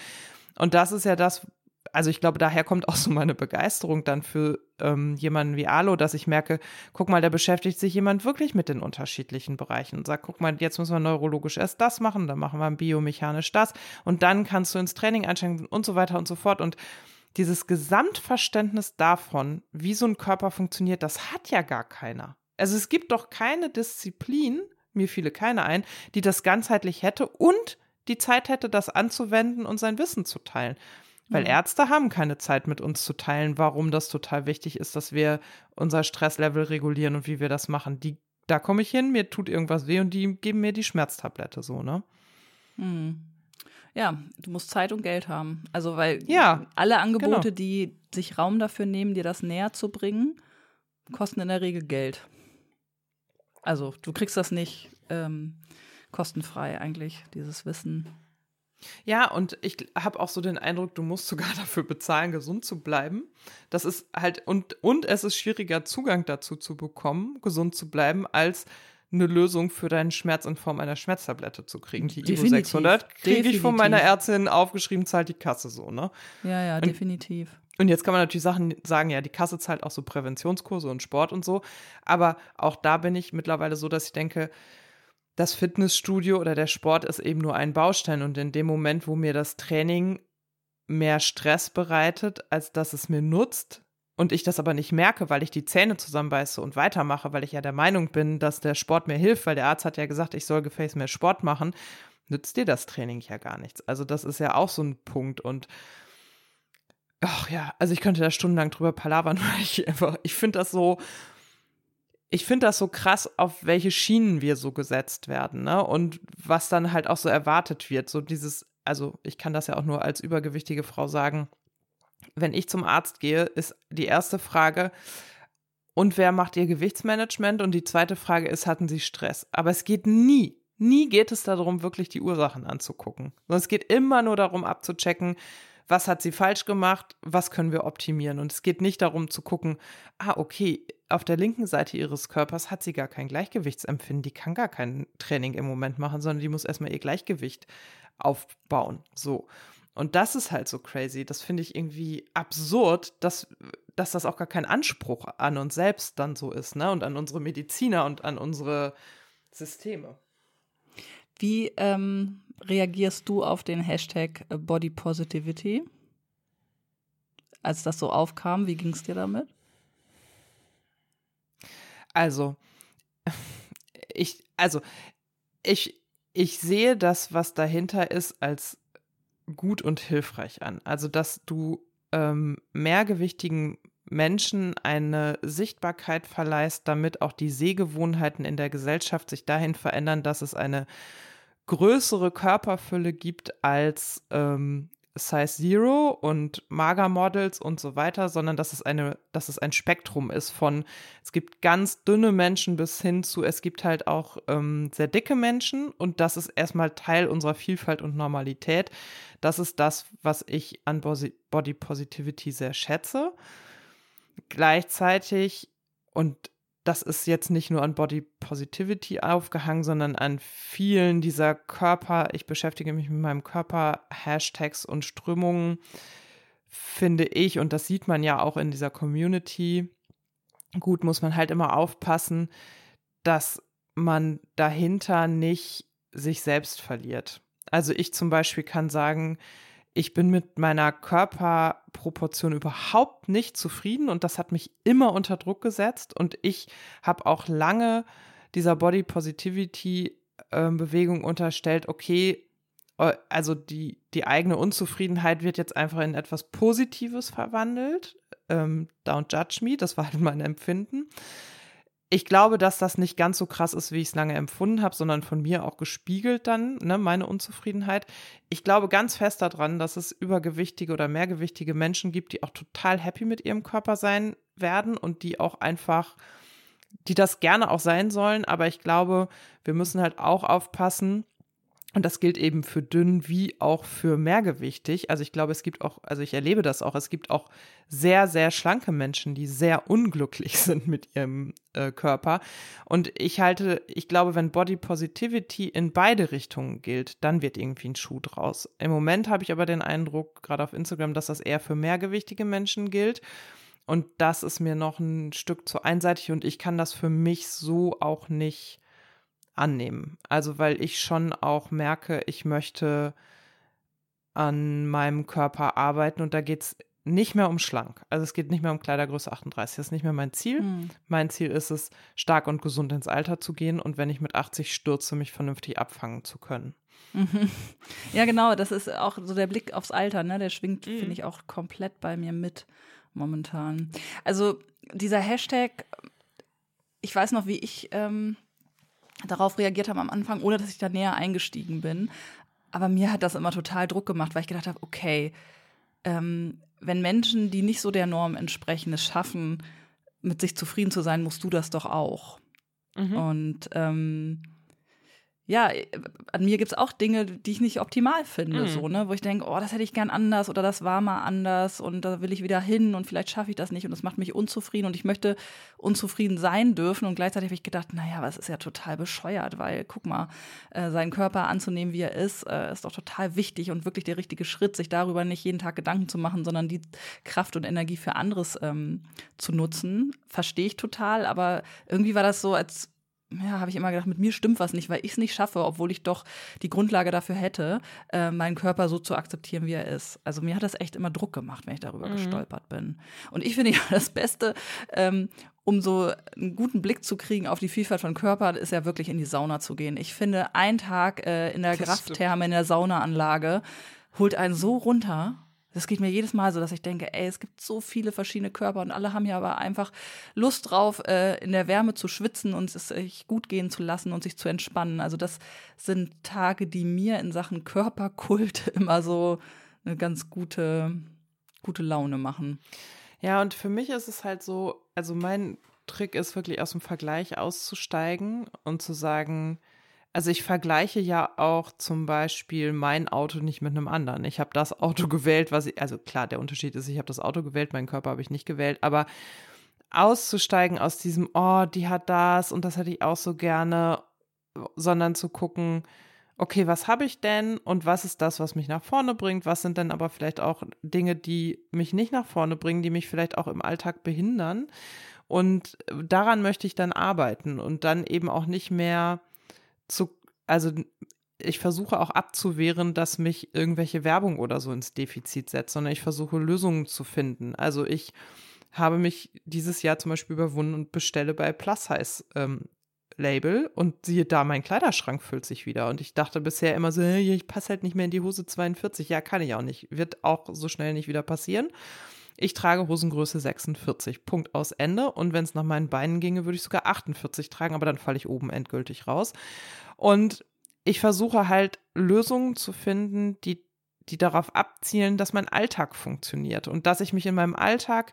Und das ist ja das, also ich glaube, daher kommt auch so meine Begeisterung dann für ähm, jemanden wie Alo, dass ich merke, guck mal, da beschäftigt sich jemand wirklich mit den unterschiedlichen Bereichen und sagt, guck mal, jetzt müssen wir neurologisch erst das machen, dann machen wir biomechanisch das und dann kannst du ins Training einsteigen und so weiter und so fort. Und dieses Gesamtverständnis davon, wie so ein Körper funktioniert, das hat ja gar keiner. Also es gibt doch keine Disziplin, mir fiele keine ein, die das ganzheitlich hätte und die Zeit hätte, das anzuwenden und sein Wissen zu teilen. Weil. Ärzte haben keine Zeit mit uns zu teilen, warum das total wichtig ist, dass wir unser Stresslevel regulieren und wie wir das machen. Die, da komme ich hin, mir tut irgendwas weh und die geben mir die Schmerztablette so, ne? Mhm. Ja, du musst Zeit und Geld haben. Also, weil ja, alle Angebote, genau. die sich Raum dafür nehmen, dir das näher zu bringen, kosten in der Regel Geld. Also, du kriegst das nicht ähm, kostenfrei eigentlich, dieses Wissen. Ja, und ich habe auch so den Eindruck, du musst sogar dafür bezahlen, gesund zu bleiben. Das ist halt, und, und es ist schwieriger, Zugang dazu zu bekommen, gesund zu bleiben, als eine Lösung für deinen Schmerz in Form einer Schmerztablette zu kriegen. Die Ivo 600 kriege ich von meiner Ärztin aufgeschrieben, zahlt die Kasse so, ne? Ja, ja, und, definitiv. Und jetzt kann man natürlich Sachen sagen, ja, die Kasse zahlt auch so Präventionskurse und Sport und so. Aber auch da bin ich mittlerweile so, dass ich denke, das Fitnessstudio oder der Sport ist eben nur ein Baustein. Und in dem Moment, wo mir das Training mehr Stress bereitet, als dass es mir nutzt, und ich das aber nicht merke, weil ich die Zähne zusammenbeiße und weitermache, weil ich ja der Meinung bin, dass der Sport mir hilft, weil der Arzt hat ja gesagt, ich soll gefälligst mehr Sport machen, nützt dir das Training ja gar nichts. Also das ist ja auch so ein Punkt und ach ja, also ich könnte da stundenlang drüber palavern, weil ich einfach, ich finde das so, ich finde das so krass, auf welche Schienen wir so gesetzt werden, ne? Und was dann halt auch so erwartet wird. So dieses, also ich kann das ja auch nur als übergewichtige Frau sagen, wenn ich zum Arzt gehe, ist die erste Frage, und wer macht ihr Gewichtsmanagement? Und die zweite Frage ist, hatten sie Stress? Aber es geht nie, nie geht es darum, wirklich die Ursachen anzugucken. Sondern es geht immer nur darum, abzuchecken, was hat sie falsch gemacht, was können wir optimieren. Und es geht nicht darum zu gucken, ah, okay, auf der linken Seite ihres Körpers hat sie gar kein Gleichgewichtsempfinden, die kann gar kein Training im Moment machen, sondern die muss erstmal ihr Gleichgewicht aufbauen. So. Und das ist halt so crazy. Das finde ich irgendwie absurd, dass, dass das auch gar kein Anspruch an uns selbst dann so ist, ne? Und an unsere Mediziner und an unsere Systeme. Wie ähm, reagierst du auf den Hashtag Body Positivity? Als das so aufkam, wie ging es dir damit? Also, ich, also, ich, ich sehe das, was dahinter ist, als gut und hilfreich an. Also, dass du ähm, mehrgewichtigen Menschen eine Sichtbarkeit verleihst, damit auch die Sehgewohnheiten in der Gesellschaft sich dahin verändern, dass es eine größere Körperfülle gibt als ähm, Size Zero und Magermodels und so weiter, sondern dass es eine, dass es ein Spektrum ist von, es gibt ganz dünne Menschen bis hin zu, es gibt halt auch ähm, sehr dicke Menschen und das ist erstmal Teil unserer Vielfalt und Normalität. Das ist das, was ich an Body Positivity sehr schätze. Gleichzeitig, und das ist jetzt nicht nur an Body Positivity aufgehangen, sondern an vielen dieser Körper, ich beschäftige mich mit meinem Körper, Hashtags und Strömungen, finde ich, und das sieht man ja auch in dieser Community, gut, muss man halt immer aufpassen, dass man dahinter nicht sich selbst verliert. Also ich zum Beispiel kann sagen, ich bin mit meiner Körperproportion überhaupt nicht zufrieden und das hat mich immer unter Druck gesetzt und ich habe auch lange dieser Body Positivity äh, Bewegung unterstellt, okay, äh, also die, die eigene Unzufriedenheit wird jetzt einfach in etwas Positives verwandelt. Ähm, don't judge me, das war halt mein Empfinden ich glaube, dass das nicht ganz so krass ist, wie ich es lange empfunden habe, sondern von mir auch gespiegelt dann, ne, meine Unzufriedenheit. Ich glaube ganz fest daran, dass es übergewichtige oder mehrgewichtige Menschen gibt, die auch total happy mit ihrem Körper sein werden und die auch einfach, die das gerne auch sein sollen. Aber ich glaube, wir müssen halt auch aufpassen, Und das gilt eben für dünn wie auch für mehrgewichtig. Also ich glaube, es gibt auch, also ich erlebe das auch, es gibt auch sehr, sehr schlanke Menschen, die sehr unglücklich sind mit ihrem äh, Körper. Und ich halte, ich glaube, wenn Body Positivity in beide Richtungen gilt, dann wird irgendwie ein Schuh draus. Im Moment habe ich aber den Eindruck, gerade auf Instagram, dass das eher für mehrgewichtige Menschen gilt. Und das ist mir noch ein Stück zu einseitig und ich kann das für mich so auch nicht annehmen. Also weil ich schon auch merke, ich möchte an meinem Körper arbeiten und da geht es nicht mehr um schlank. Also es geht nicht mehr um Kleidergröße 38. Das ist nicht mehr mein Ziel. Mhm. Mein Ziel ist es, stark und gesund ins Alter zu gehen und wenn ich mit 80 stürze, mich vernünftig abfangen zu können. Mhm. Ja, genau. Das ist auch so der Blick aufs Alter, ne? Der schwingt, mhm. finde ich, auch komplett bei mir mit momentan. Also dieser Hashtag, ich weiß noch, wie ich ähm, darauf reagiert habe am Anfang, ohne dass ich da näher eingestiegen bin. Aber mir hat das immer total Druck gemacht, weil ich gedacht habe, okay, ähm, wenn Menschen, die nicht so der Norm entsprechen, es schaffen, mit sich zufrieden zu sein, musst du das doch auch. Mhm. Und ähm, ja, äh, an mir gibt es auch Dinge, die ich nicht optimal finde, mhm. so, ne? Wo ich denke, oh, das hätte ich gern anders oder das war mal anders und da will ich wieder hin und vielleicht schaffe ich das nicht und das macht mich unzufrieden und ich möchte unzufrieden sein dürfen. Und gleichzeitig habe ich gedacht, naja, aber es ist ja total bescheuert, weil guck mal, äh, seinen Körper anzunehmen, wie er ist, äh, ist doch total wichtig und wirklich der richtige Schritt, sich darüber nicht jeden Tag Gedanken zu machen, sondern die Kraft und Energie für anderes ähm, zu nutzen. Verstehe ich total, aber irgendwie war das so, als ja, habe ich immer gedacht, mit mir stimmt was nicht, weil ich es nicht schaffe, obwohl ich doch die Grundlage dafür hätte, äh, meinen Körper so zu akzeptieren, wie er ist. Also mir hat das echt immer Druck gemacht, wenn ich darüber mhm. gestolpert bin. Und ich finde ja das Beste, ähm, um so einen guten Blick zu kriegen auf die Vielfalt von Körpern, ist ja wirklich in die Sauna zu gehen. Ich finde, ein Tag äh, in der Krafttherme, in der Saunaanlage, holt einen so runter. Das geht mir jedes Mal so, dass ich denke, ey, es gibt so viele verschiedene Körper und alle haben ja aber einfach Lust drauf, äh, in der Wärme zu schwitzen und es sich gut gehen zu lassen und sich zu entspannen. Also das sind Tage, die mir in Sachen Körperkult immer so eine ganz gute, gute Laune machen. Ja, und für mich ist es halt so, also mein Trick ist wirklich aus dem Vergleich auszusteigen und zu sagen, also ich vergleiche ja auch zum Beispiel mein Auto nicht mit einem anderen. Ich habe das Auto gewählt, was ich, also klar, der Unterschied ist, ich habe das Auto gewählt, meinen Körper habe ich nicht gewählt, aber auszusteigen aus diesem, oh, die hat das und das hätte ich auch so gerne, sondern zu gucken, okay, was habe ich denn und was ist das, was mich nach vorne bringt? Was sind denn aber vielleicht auch Dinge, die mich nicht nach vorne bringen, die mich vielleicht auch im Alltag behindern? Und daran möchte ich dann arbeiten und dann eben auch nicht mehr zu, also ich versuche auch abzuwehren, dass mich irgendwelche Werbung oder so ins Defizit setzt, sondern ich versuche Lösungen zu finden. Also ich habe mich dieses Jahr zum Beispiel überwunden und bestelle bei Plus Size ähm, Label und siehe da, mein Kleiderschrank füllt sich wieder. Und ich dachte bisher immer so, hey, ich passe halt nicht mehr in die Hose 42. Ja, kann ich auch nicht. Wird auch so schnell nicht wieder passieren. Ich trage Hosengröße 46. Punkt aus Ende. Und wenn es nach meinen Beinen ginge, würde ich sogar 48 tragen, aber dann falle ich oben endgültig raus. Und ich versuche halt Lösungen zu finden, die, die darauf abzielen, dass mein Alltag funktioniert und dass ich mich in meinem Alltag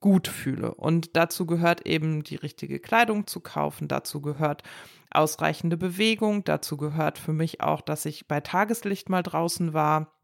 gut fühle. Und dazu gehört eben die richtige Kleidung zu kaufen, dazu gehört ausreichende Bewegung, dazu gehört für mich auch, dass ich bei Tageslicht mal draußen war,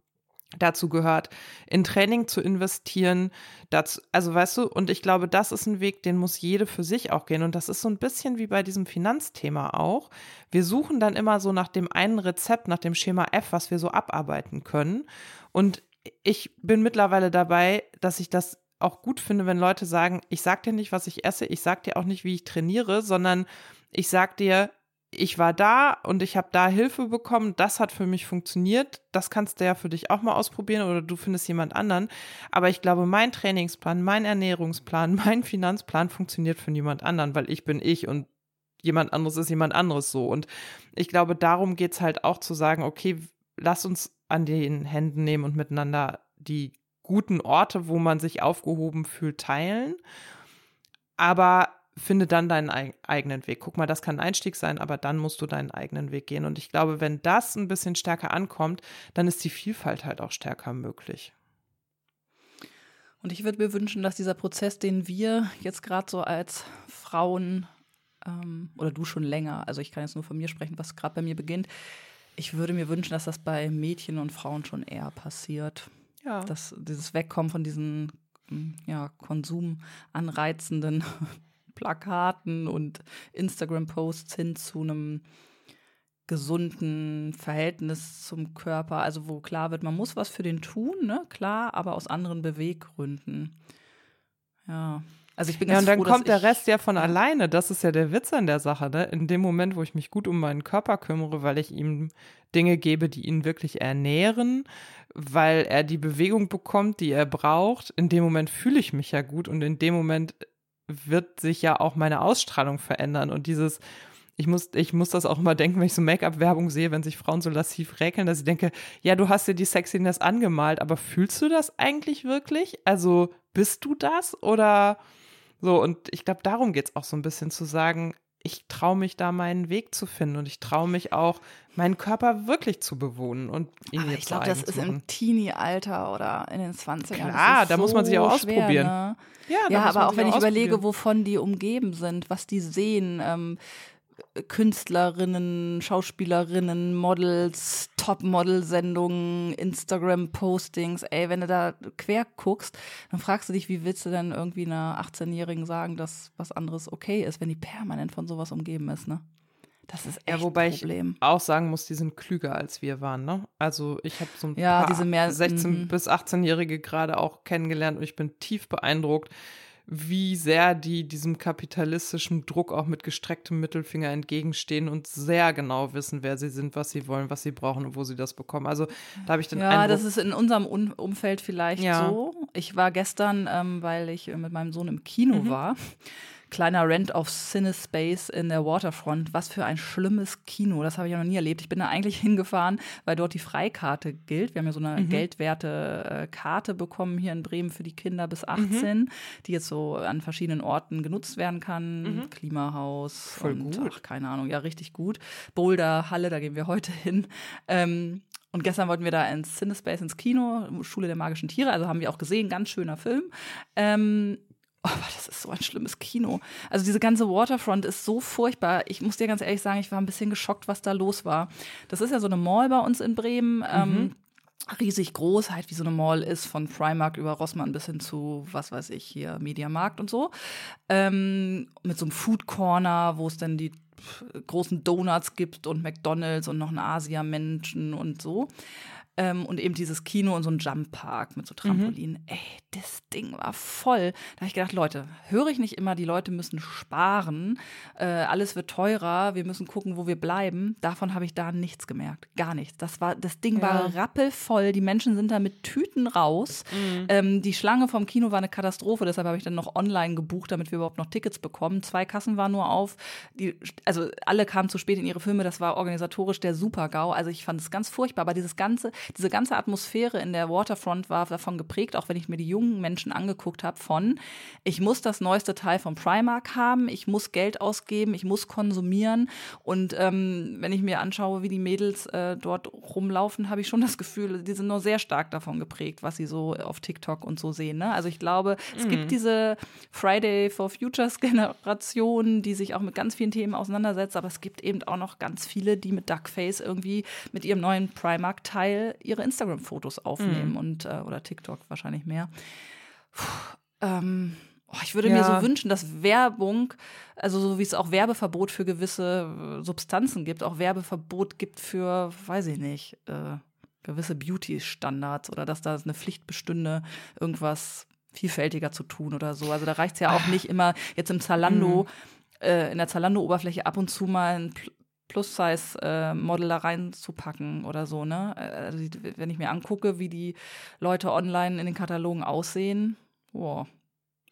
dazu gehört, in Training zu investieren. Dazu, also weißt du, und ich glaube, das ist ein Weg, den muss jede für sich auch gehen. Und das ist so ein bisschen wie bei diesem Finanzthema auch. Wir suchen dann immer so nach dem einen Rezept, nach dem Schema F, was wir so abarbeiten können. Und ich bin mittlerweile dabei, dass ich das auch gut finde, wenn Leute sagen, ich sag dir nicht, was ich esse, ich sag dir auch nicht, wie ich trainiere, sondern ich sag dir, ich war da und ich habe da Hilfe bekommen, das hat für mich funktioniert, das kannst du ja für dich auch mal ausprobieren oder du findest jemand anderen. Aber ich glaube, mein Trainingsplan, mein Ernährungsplan, mein Finanzplan funktioniert für niemand anderen, weil ich bin ich und jemand anderes ist jemand anderes so. Und ich glaube, darum geht es halt auch zu sagen, okay, lass uns an den Händen nehmen und miteinander die guten Orte, wo man sich aufgehoben fühlt, teilen. Aber finde dann deinen eigenen Weg. Guck mal, das kann ein Einstieg sein, aber dann musst du deinen eigenen Weg gehen. Und ich glaube, wenn das ein bisschen stärker ankommt, dann ist die Vielfalt halt auch stärker möglich. Und ich würde mir wünschen, dass dieser Prozess, den wir jetzt gerade so als Frauen ähm, oder du schon länger, also ich kann jetzt nur von mir sprechen, was gerade bei mir beginnt, Ich würde mir wünschen, dass das bei Mädchen und Frauen schon eher passiert. Ja. Dass dieses Wegkommen von diesen hm, ja, konsumanreizenden Plakaten und Instagram-Posts hin zu einem gesunden Verhältnis zum Körper, also wo klar wird, man muss was für den tun, ne? Klar, aber aus anderen Beweggründen. Ja. Also ich bin ganz ja, und dann froh, kommt der Rest ja von alleine. Das ist ja der Witz an der Sache. Ne? In dem Moment, wo ich mich gut um meinen Körper kümmere, weil ich ihm Dinge gebe, die ihn wirklich ernähren, weil er die Bewegung bekommt, die er braucht, in dem Moment fühle ich mich ja gut und in dem Moment wird sich ja auch meine Ausstrahlung verändern und dieses ich muss, ich muss das auch immer denken, wenn ich so Make-up-Werbung sehe, wenn sich Frauen so lassiv räkeln, dass ich denke, ja, du hast dir die Sexiness angemalt, aber fühlst du das eigentlich wirklich? Also bist du das? Oder so, und ich glaube, darum geht es auch so ein bisschen zu sagen, ich traue mich da meinen Weg zu finden und ich traue mich auch, meinen Körper wirklich zu bewohnen und ihn Aber ich glaube, das ist im Teenie-Alter oder in den 20ern. Klar, da so muss man sich auch schwer, ausprobieren. Ne? Ja, ja aber auch wenn ich überlege, wovon die umgeben sind, was die sehen, ähm, Künstlerinnen, Schauspielerinnen, Models, Top-Model-Sendungen, Instagram-Postings. Ey, wenn du da quer guckst, dann fragst du dich, wie willst du denn irgendwie einer 18-Jährigen sagen, dass was anderes okay ist, wenn die permanent von sowas umgeben ist, ne? Das ist echt ja, wobei ein Problem. ich auch sagen muss, die sind klüger als wir waren, ne? Also ich habe so ein ja, paar mehr, 16 bis 18-Jährige gerade auch kennengelernt und ich bin tief beeindruckt, wie sehr die diesem kapitalistischen Druck auch mit gestrecktem Mittelfinger entgegenstehen und sehr genau wissen, wer sie sind, was sie wollen, was sie brauchen und wo sie das bekommen. Also da habe ich den ja, Eindruck. Das ist in unserem Un Umfeld vielleicht ja. so. Ich war gestern, ähm, weil ich mit meinem Sohn im Kino mhm. war, kleiner Rent auf Cinespace in der Waterfront. Was für ein schlimmes Kino. Das habe ich ja noch nie erlebt. Ich bin da eigentlich hingefahren, weil dort die Freikarte gilt. Wir haben ja so eine mhm. geldwerte äh, Karte bekommen hier in Bremen für die Kinder bis 18, mhm. die jetzt so an verschiedenen Orten genutzt werden kann. Mhm. Klimahaus. Voll und, gut. Ach, keine Ahnung. Ja, richtig gut. Boulder, Halle, da gehen wir heute hin. Ähm, und gestern wollten wir da ins Cinespace ins Kino, Schule der magischen Tiere, also haben wir auch gesehen, ganz schöner Film. Ähm, Oh, aber das ist so ein schlimmes Kino. Also diese ganze Waterfront ist so furchtbar. Ich muss dir ganz ehrlich sagen, ich war ein bisschen geschockt, was da los war. Das ist ja so eine Mall bei uns in Bremen. Ähm, mhm. Ähm, riesig groß, halt wie so eine Mall ist, von Primark über Rossmann bis hin zu, was weiß ich, hier Mediamarkt und so. Ähm, mit so einem Food Corner, wo es dann die großen Donuts gibt und McDonalds und noch einen Asia-Menschen und so. Ähm, und eben dieses Kino und so ein Jump-Park mit so Trampolinen. Mhm. Ey, das Ding war voll. Da habe ich gedacht, Leute, höre ich nicht immer, die Leute müssen sparen, äh, alles wird teurer, wir müssen gucken, wo wir bleiben. Davon habe ich da nichts gemerkt. Gar nichts. Das, war, das Ding ja. war rappelvoll. Die Menschen sind da mit Tüten raus. Mhm. Ähm, die Schlange vom Kino war eine Katastrophe, deshalb habe ich dann noch online gebucht, damit wir überhaupt noch Tickets bekommen. Zwei Kassen waren nur auf. Die, also alle kamen zu spät in ihre Filme. Das war organisatorisch der Super-GAU. Also ich fand es ganz furchtbar. Aber dieses ganze, diese ganze Atmosphäre in der Waterfront war davon geprägt, auch wenn ich mir die jungen Menschen angeguckt habe, von ich muss das neueste Teil von Primark haben, ich muss Geld ausgeben, ich muss konsumieren. Und ähm, wenn ich mir anschaue, wie die Mädels äh, dort rumlaufen, habe ich schon das Gefühl, die sind nur sehr stark davon geprägt, was sie so auf TikTok und so sehen. Ne? Also ich glaube, es mhm. gibt diese Friday for Futures Generation, die sich auch mit ganz vielen Themen auseinandersetzt, aber es gibt eben auch noch ganz viele, die mit Duckface irgendwie mit ihrem neuen Primark-Teil ihre Instagram-Fotos aufnehmen mhm. und äh, oder TikTok wahrscheinlich mehr. Puh, ähm, oh, ich würde ja. mir so wünschen, dass Werbung, also so wie es auch Werbeverbot für gewisse äh, Substanzen gibt, auch Werbeverbot gibt für, weiß ich nicht, äh, gewisse Beauty-Standards oder dass da eine Pflicht bestünde, irgendwas vielfältiger zu tun oder so. Also da reicht es ja auch ah. nicht immer jetzt im Zalando, mhm. äh, in der Zalando-Oberfläche ab und zu mal ein Plus-Size-Model da reinzupacken oder so, ne? Also, wenn ich mir angucke, wie die Leute online in den Katalogen aussehen, boah.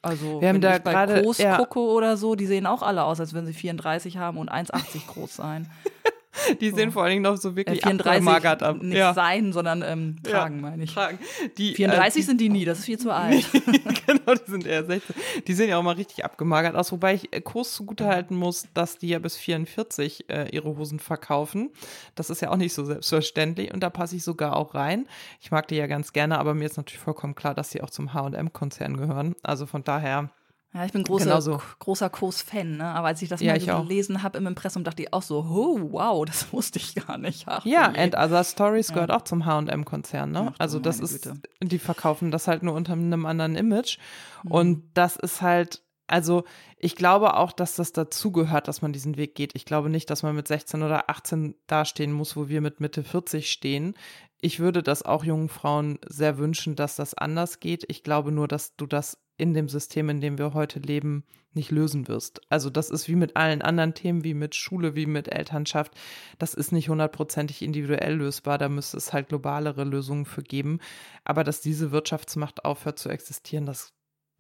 Also, wir haben wenn da ich bei grade, groß ja. gucke oder so, die sehen auch alle aus, als würden sie 34 haben und 1,80 groß sein. Die sehen vor allen Dingen noch so wirklich äh, 34 ab. Nicht ja. sein, sondern ähm, tragen, ja, meine ich. Tragen. Die, 34 äh, sind die nie, das ist viel zu alt. genau, die sind eher 16. Die sehen ja auch mal richtig abgemagert aus, wobei ich äh, Kurs zugutehalten muss, dass die ja bis 44 äh, ihre Hosen verkaufen. Das ist ja auch nicht so selbstverständlich und da passe ich sogar auch rein. Ich mag die ja ganz gerne, aber mir ist natürlich vollkommen klar, dass sie auch zum H&M-Konzern gehören. Also von daher Ja, ich bin große, Genauso. großer Kurs-Fan, ne? aber als ich das ja, mal so gelesen habe im Impressum, dachte ich auch so, oh, wow, das wusste ich gar nicht. Ach, ja, nee. And Other Stories ja. gehört auch zum H&M-Konzern, ne? Ach, also das ist, Güte. die verkaufen das halt nur unter einem anderen Image mhm. und das ist halt, also ich glaube auch, dass das dazugehört, dass man diesen Weg geht. Ich glaube nicht, dass man mit 16 oder 18 dastehen muss, wo wir mit Mitte 40 stehen. Ich würde das auch jungen Frauen sehr wünschen, dass das anders geht. Ich glaube nur, dass du das in dem System, in dem wir heute leben, nicht lösen wirst. Also das ist wie mit allen anderen Themen, wie mit Schule, wie mit Elternschaft. Das ist nicht hundertprozentig individuell lösbar. Da müsste es halt globalere Lösungen für geben. Aber dass diese Wirtschaftsmacht aufhört zu existieren, das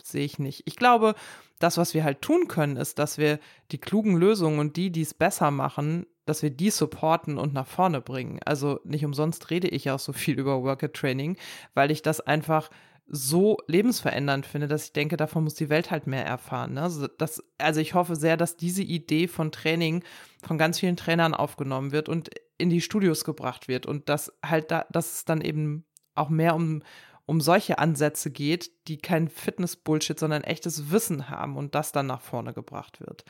sehe ich nicht. Ich glaube, das, was wir halt tun können, ist, dass wir die klugen Lösungen und die, die es besser machen, dass wir die supporten und nach vorne bringen. Also nicht umsonst rede ich auch so viel über Worker Training, weil ich das einfach so lebensverändernd finde, dass ich denke, davon muss die Welt halt mehr erfahren. Ne? Also, das, also ich hoffe sehr, dass diese Idee von Training von ganz vielen Trainern aufgenommen wird und in die Studios gebracht wird und dass halt da, dass es dann eben auch mehr um, um solche Ansätze geht, die kein Fitness-Bullshit, sondern echtes Wissen haben und das dann nach vorne gebracht wird.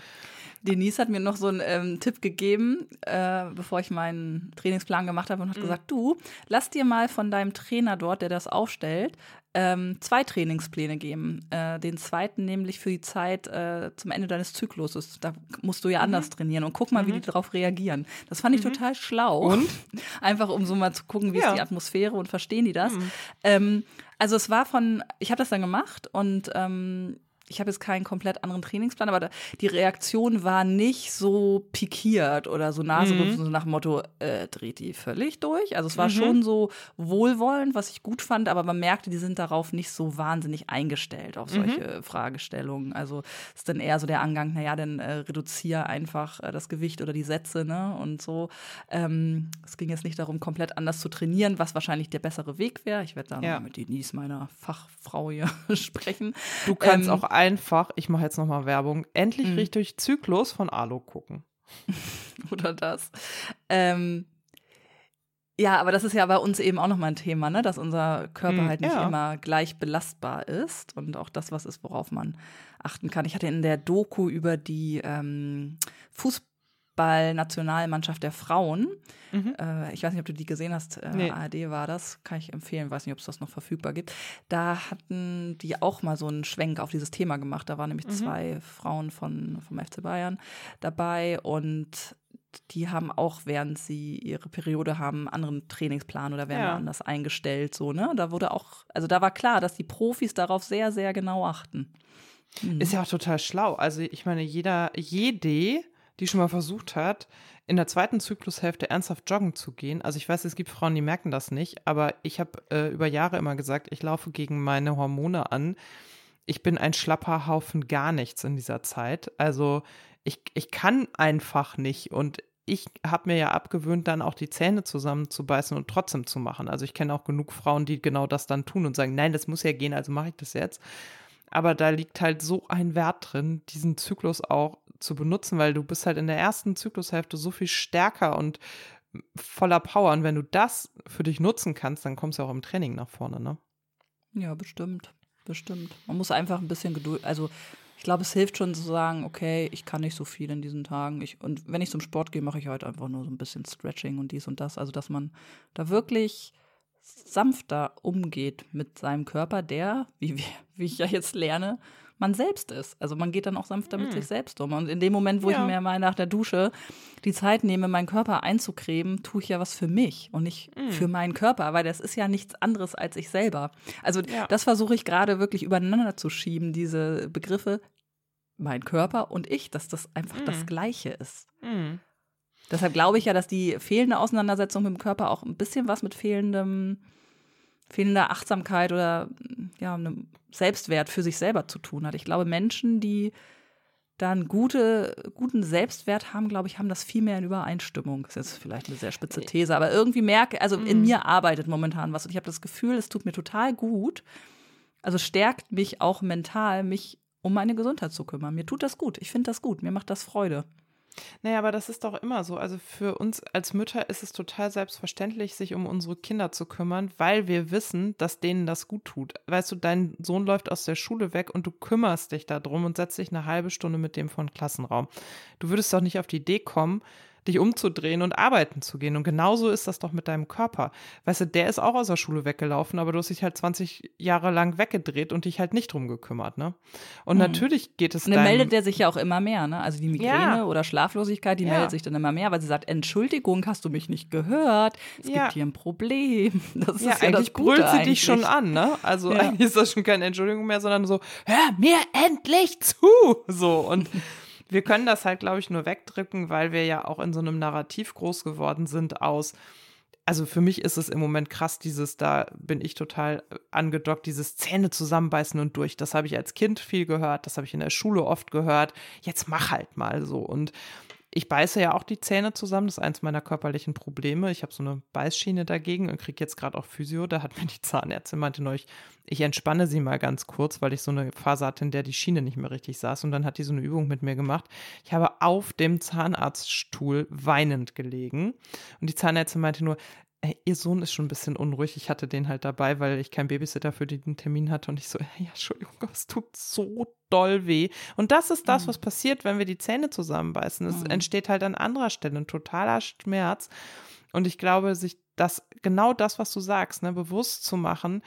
Denise hat mir noch so einen ähm, Tipp gegeben, äh, bevor ich meinen Trainingsplan gemacht habe und hat mhm. gesagt, du, lass dir mal von deinem Trainer dort, der das aufstellt, ähm, zwei Trainingspläne geben. Äh, den zweiten nämlich für die Zeit äh, zum Ende deines Zykluses. Da musst du ja mhm. anders trainieren und guck mal, mhm. wie die darauf reagieren. Das fand ich mhm. total schlau. Und? Einfach um so mal zu gucken, wie ja. ist die Atmosphäre und verstehen die das. Mhm. Ähm, also es war von, ich habe das dann gemacht und ähm, ich habe jetzt keinen komplett anderen Trainingsplan, aber da, die Reaktion war nicht so pikiert oder so Naserümpfen, mhm. so nach dem Motto, äh, dreht die völlig durch. Also es war mhm. schon so wohlwollend, was ich gut fand, aber man merkte, die sind darauf nicht so wahnsinnig eingestellt auf solche mhm. Fragestellungen. Also es ist dann eher so der Angang, naja, dann äh, reduziere einfach äh, das Gewicht oder die Sätze, ne? Und so. Ähm, es ging jetzt nicht darum, komplett anders zu trainieren, was wahrscheinlich der bessere Weg wäre. Ich werde da ja. mit Denise, meiner Fachfrau hier, sprechen. Du kannst ähm, auch einfach, ich mache jetzt nochmal Werbung, endlich mhm. richtig Zyklus von Alu gucken. Oder das. Ähm, ja, aber das ist ja bei uns eben auch nochmal ein Thema, ne? dass unser Körper mhm, halt nicht ja. immer gleich belastbar ist und auch das, was ist, worauf man achten kann. Ich hatte in der Doku über die ähm, Fußball Fußballnationalmannschaft der Frauen. Mhm. Äh, ich weiß nicht, ob du die gesehen hast. Äh, nee. ARD war das. Kann ich empfehlen. Weiß nicht, ob es das noch verfügbar gibt. Da hatten die auch mal so einen Schwenk auf dieses Thema gemacht. Da waren nämlich mhm. zwei Frauen von, vom FC Bayern dabei und die haben auch, während sie ihre Periode haben, einen anderen Trainingsplan oder werden ja. anders eingestellt. So, ne? Da wurde auch, also da war klar, dass die Profis darauf sehr, sehr genau achten. Mhm. Ist ja auch total schlau. Also ich meine, jeder, jede die schon mal versucht hat, in der zweiten Zyklushälfte ernsthaft joggen zu gehen. Also ich weiß, es gibt Frauen, die merken das nicht, aber ich habe äh, über Jahre immer gesagt, ich laufe gegen meine Hormone an. Ich bin ein schlapper Haufen gar nichts in dieser Zeit. Also ich, ich kann einfach nicht und ich habe mir ja abgewöhnt, dann auch die Zähne zusammenzubeißen und trotzdem zu machen. Also ich kenne auch genug Frauen, die genau das dann tun und sagen, nein, das muss ja gehen, also mache ich das jetzt. Aber da liegt halt so ein Wert drin, diesen Zyklus auch zu benutzen, weil du bist halt in der ersten Zyklushälfte so viel stärker und voller Power. Und wenn du das für dich nutzen kannst, dann kommst du auch im Training nach vorne, ne? Ja, bestimmt. Bestimmt. Man muss einfach ein bisschen Geduld, also ich glaube, es hilft schon zu sagen, okay, ich kann nicht so viel in diesen Tagen. Ich, und wenn ich zum Sport gehe, mache ich heute einfach nur so ein bisschen Stretching und dies und das. Also, dass man da wirklich sanfter umgeht mit seinem Körper, der, wie, wie ich ja jetzt lerne, man selbst ist. Also man geht dann auch sanfter mit mm. sich selbst um. Und in dem Moment, wo ja. ich mir mal nach der Dusche die Zeit nehme, meinen Körper einzucremen, tue ich ja was für mich und nicht mm. für meinen Körper, weil das ist ja nichts anderes als ich selber. Also ja. das versuche ich gerade wirklich übereinander zu schieben, diese Begriffe, mein Körper und ich, dass das einfach mm. das Gleiche ist. Mm. Deshalb glaube ich ja, dass die fehlende Auseinandersetzung mit dem Körper auch ein bisschen was mit fehlendem fehlender Achtsamkeit oder ja, einem Selbstwert für sich selber zu tun hat. Ich glaube, Menschen, die dann gute, guten Selbstwert haben, glaube ich, haben das viel mehr in Übereinstimmung. Das ist jetzt vielleicht eine sehr spitze These, aber irgendwie merke, also in mhm. mir arbeitet momentan was und ich habe das Gefühl, es tut mir total gut. Also stärkt mich auch mental, mich um meine Gesundheit zu kümmern. Mir tut das gut. Ich finde das gut. Mir macht das Freude. Naja, aber das ist doch immer so. Also für uns als Mütter ist es total selbstverständlich, sich um unsere Kinder zu kümmern, weil wir wissen, dass denen das gut tut. Weißt du, dein Sohn läuft aus der Schule weg und du kümmerst dich darum und setzt dich eine halbe Stunde mit dem von Klassenraum. Du würdest doch nicht auf die Idee kommen, dich umzudrehen und arbeiten zu gehen. Und genauso ist das doch mit deinem Körper. Weißt du, der ist auch aus der Schule weggelaufen, aber du hast dich halt 20 Jahre lang weggedreht und dich halt nicht drum gekümmert, ne? Und mhm. natürlich geht es dann. Und dann meldet der sich ja auch immer mehr, ne? Also die Migräne ja. oder Schlaflosigkeit, die ja. meldet sich dann immer mehr, weil sie sagt, Entschuldigung, hast du mich nicht gehört? Es ja. gibt hier ein Problem. Das ist ja, ja eigentlich brüllt sie eigentlich. dich schon an, ne? Also eigentlich ist das schon keine Entschuldigung mehr, sondern so, hör mir endlich zu! So und wir können das halt, glaube ich, nur wegdrücken, weil wir ja auch in so einem Narrativ groß geworden sind aus, also für mich ist es im Moment krass, dieses, da bin ich total angedockt, dieses Zähne zusammenbeißen und durch. Das habe ich als Kind viel gehört, das habe ich in der Schule oft gehört. Jetzt mach halt mal so. Und ich beiße ja auch die Zähne zusammen. Das ist eins meiner körperlichen Probleme. Ich habe so eine Beißschiene dagegen und kriege jetzt gerade auch Physio. Da hat mir die Zahnärztin meinte neulich, ich entspanne sie mal ganz kurz, weil ich so eine Phase hatte, in der die Schiene nicht mehr richtig saß. Und dann hat die so eine Übung mit mir gemacht. Ich habe auf dem Zahnarztstuhl weinend gelegen. Und die Zahnärztin meinte nur, ey, ihr Sohn ist schon ein bisschen unruhig. Ich hatte den halt dabei, weil ich keinen Babysitter für den Termin hatte. Und ich so, ja, Entschuldigung, es tut so doll weh. Und das ist das, mhm. was passiert, wenn wir die Zähne zusammenbeißen. Es mhm. entsteht halt an anderer Stelle ein totaler Schmerz. Und ich glaube, sich das, genau das, was du sagst, ne, bewusst zu machen,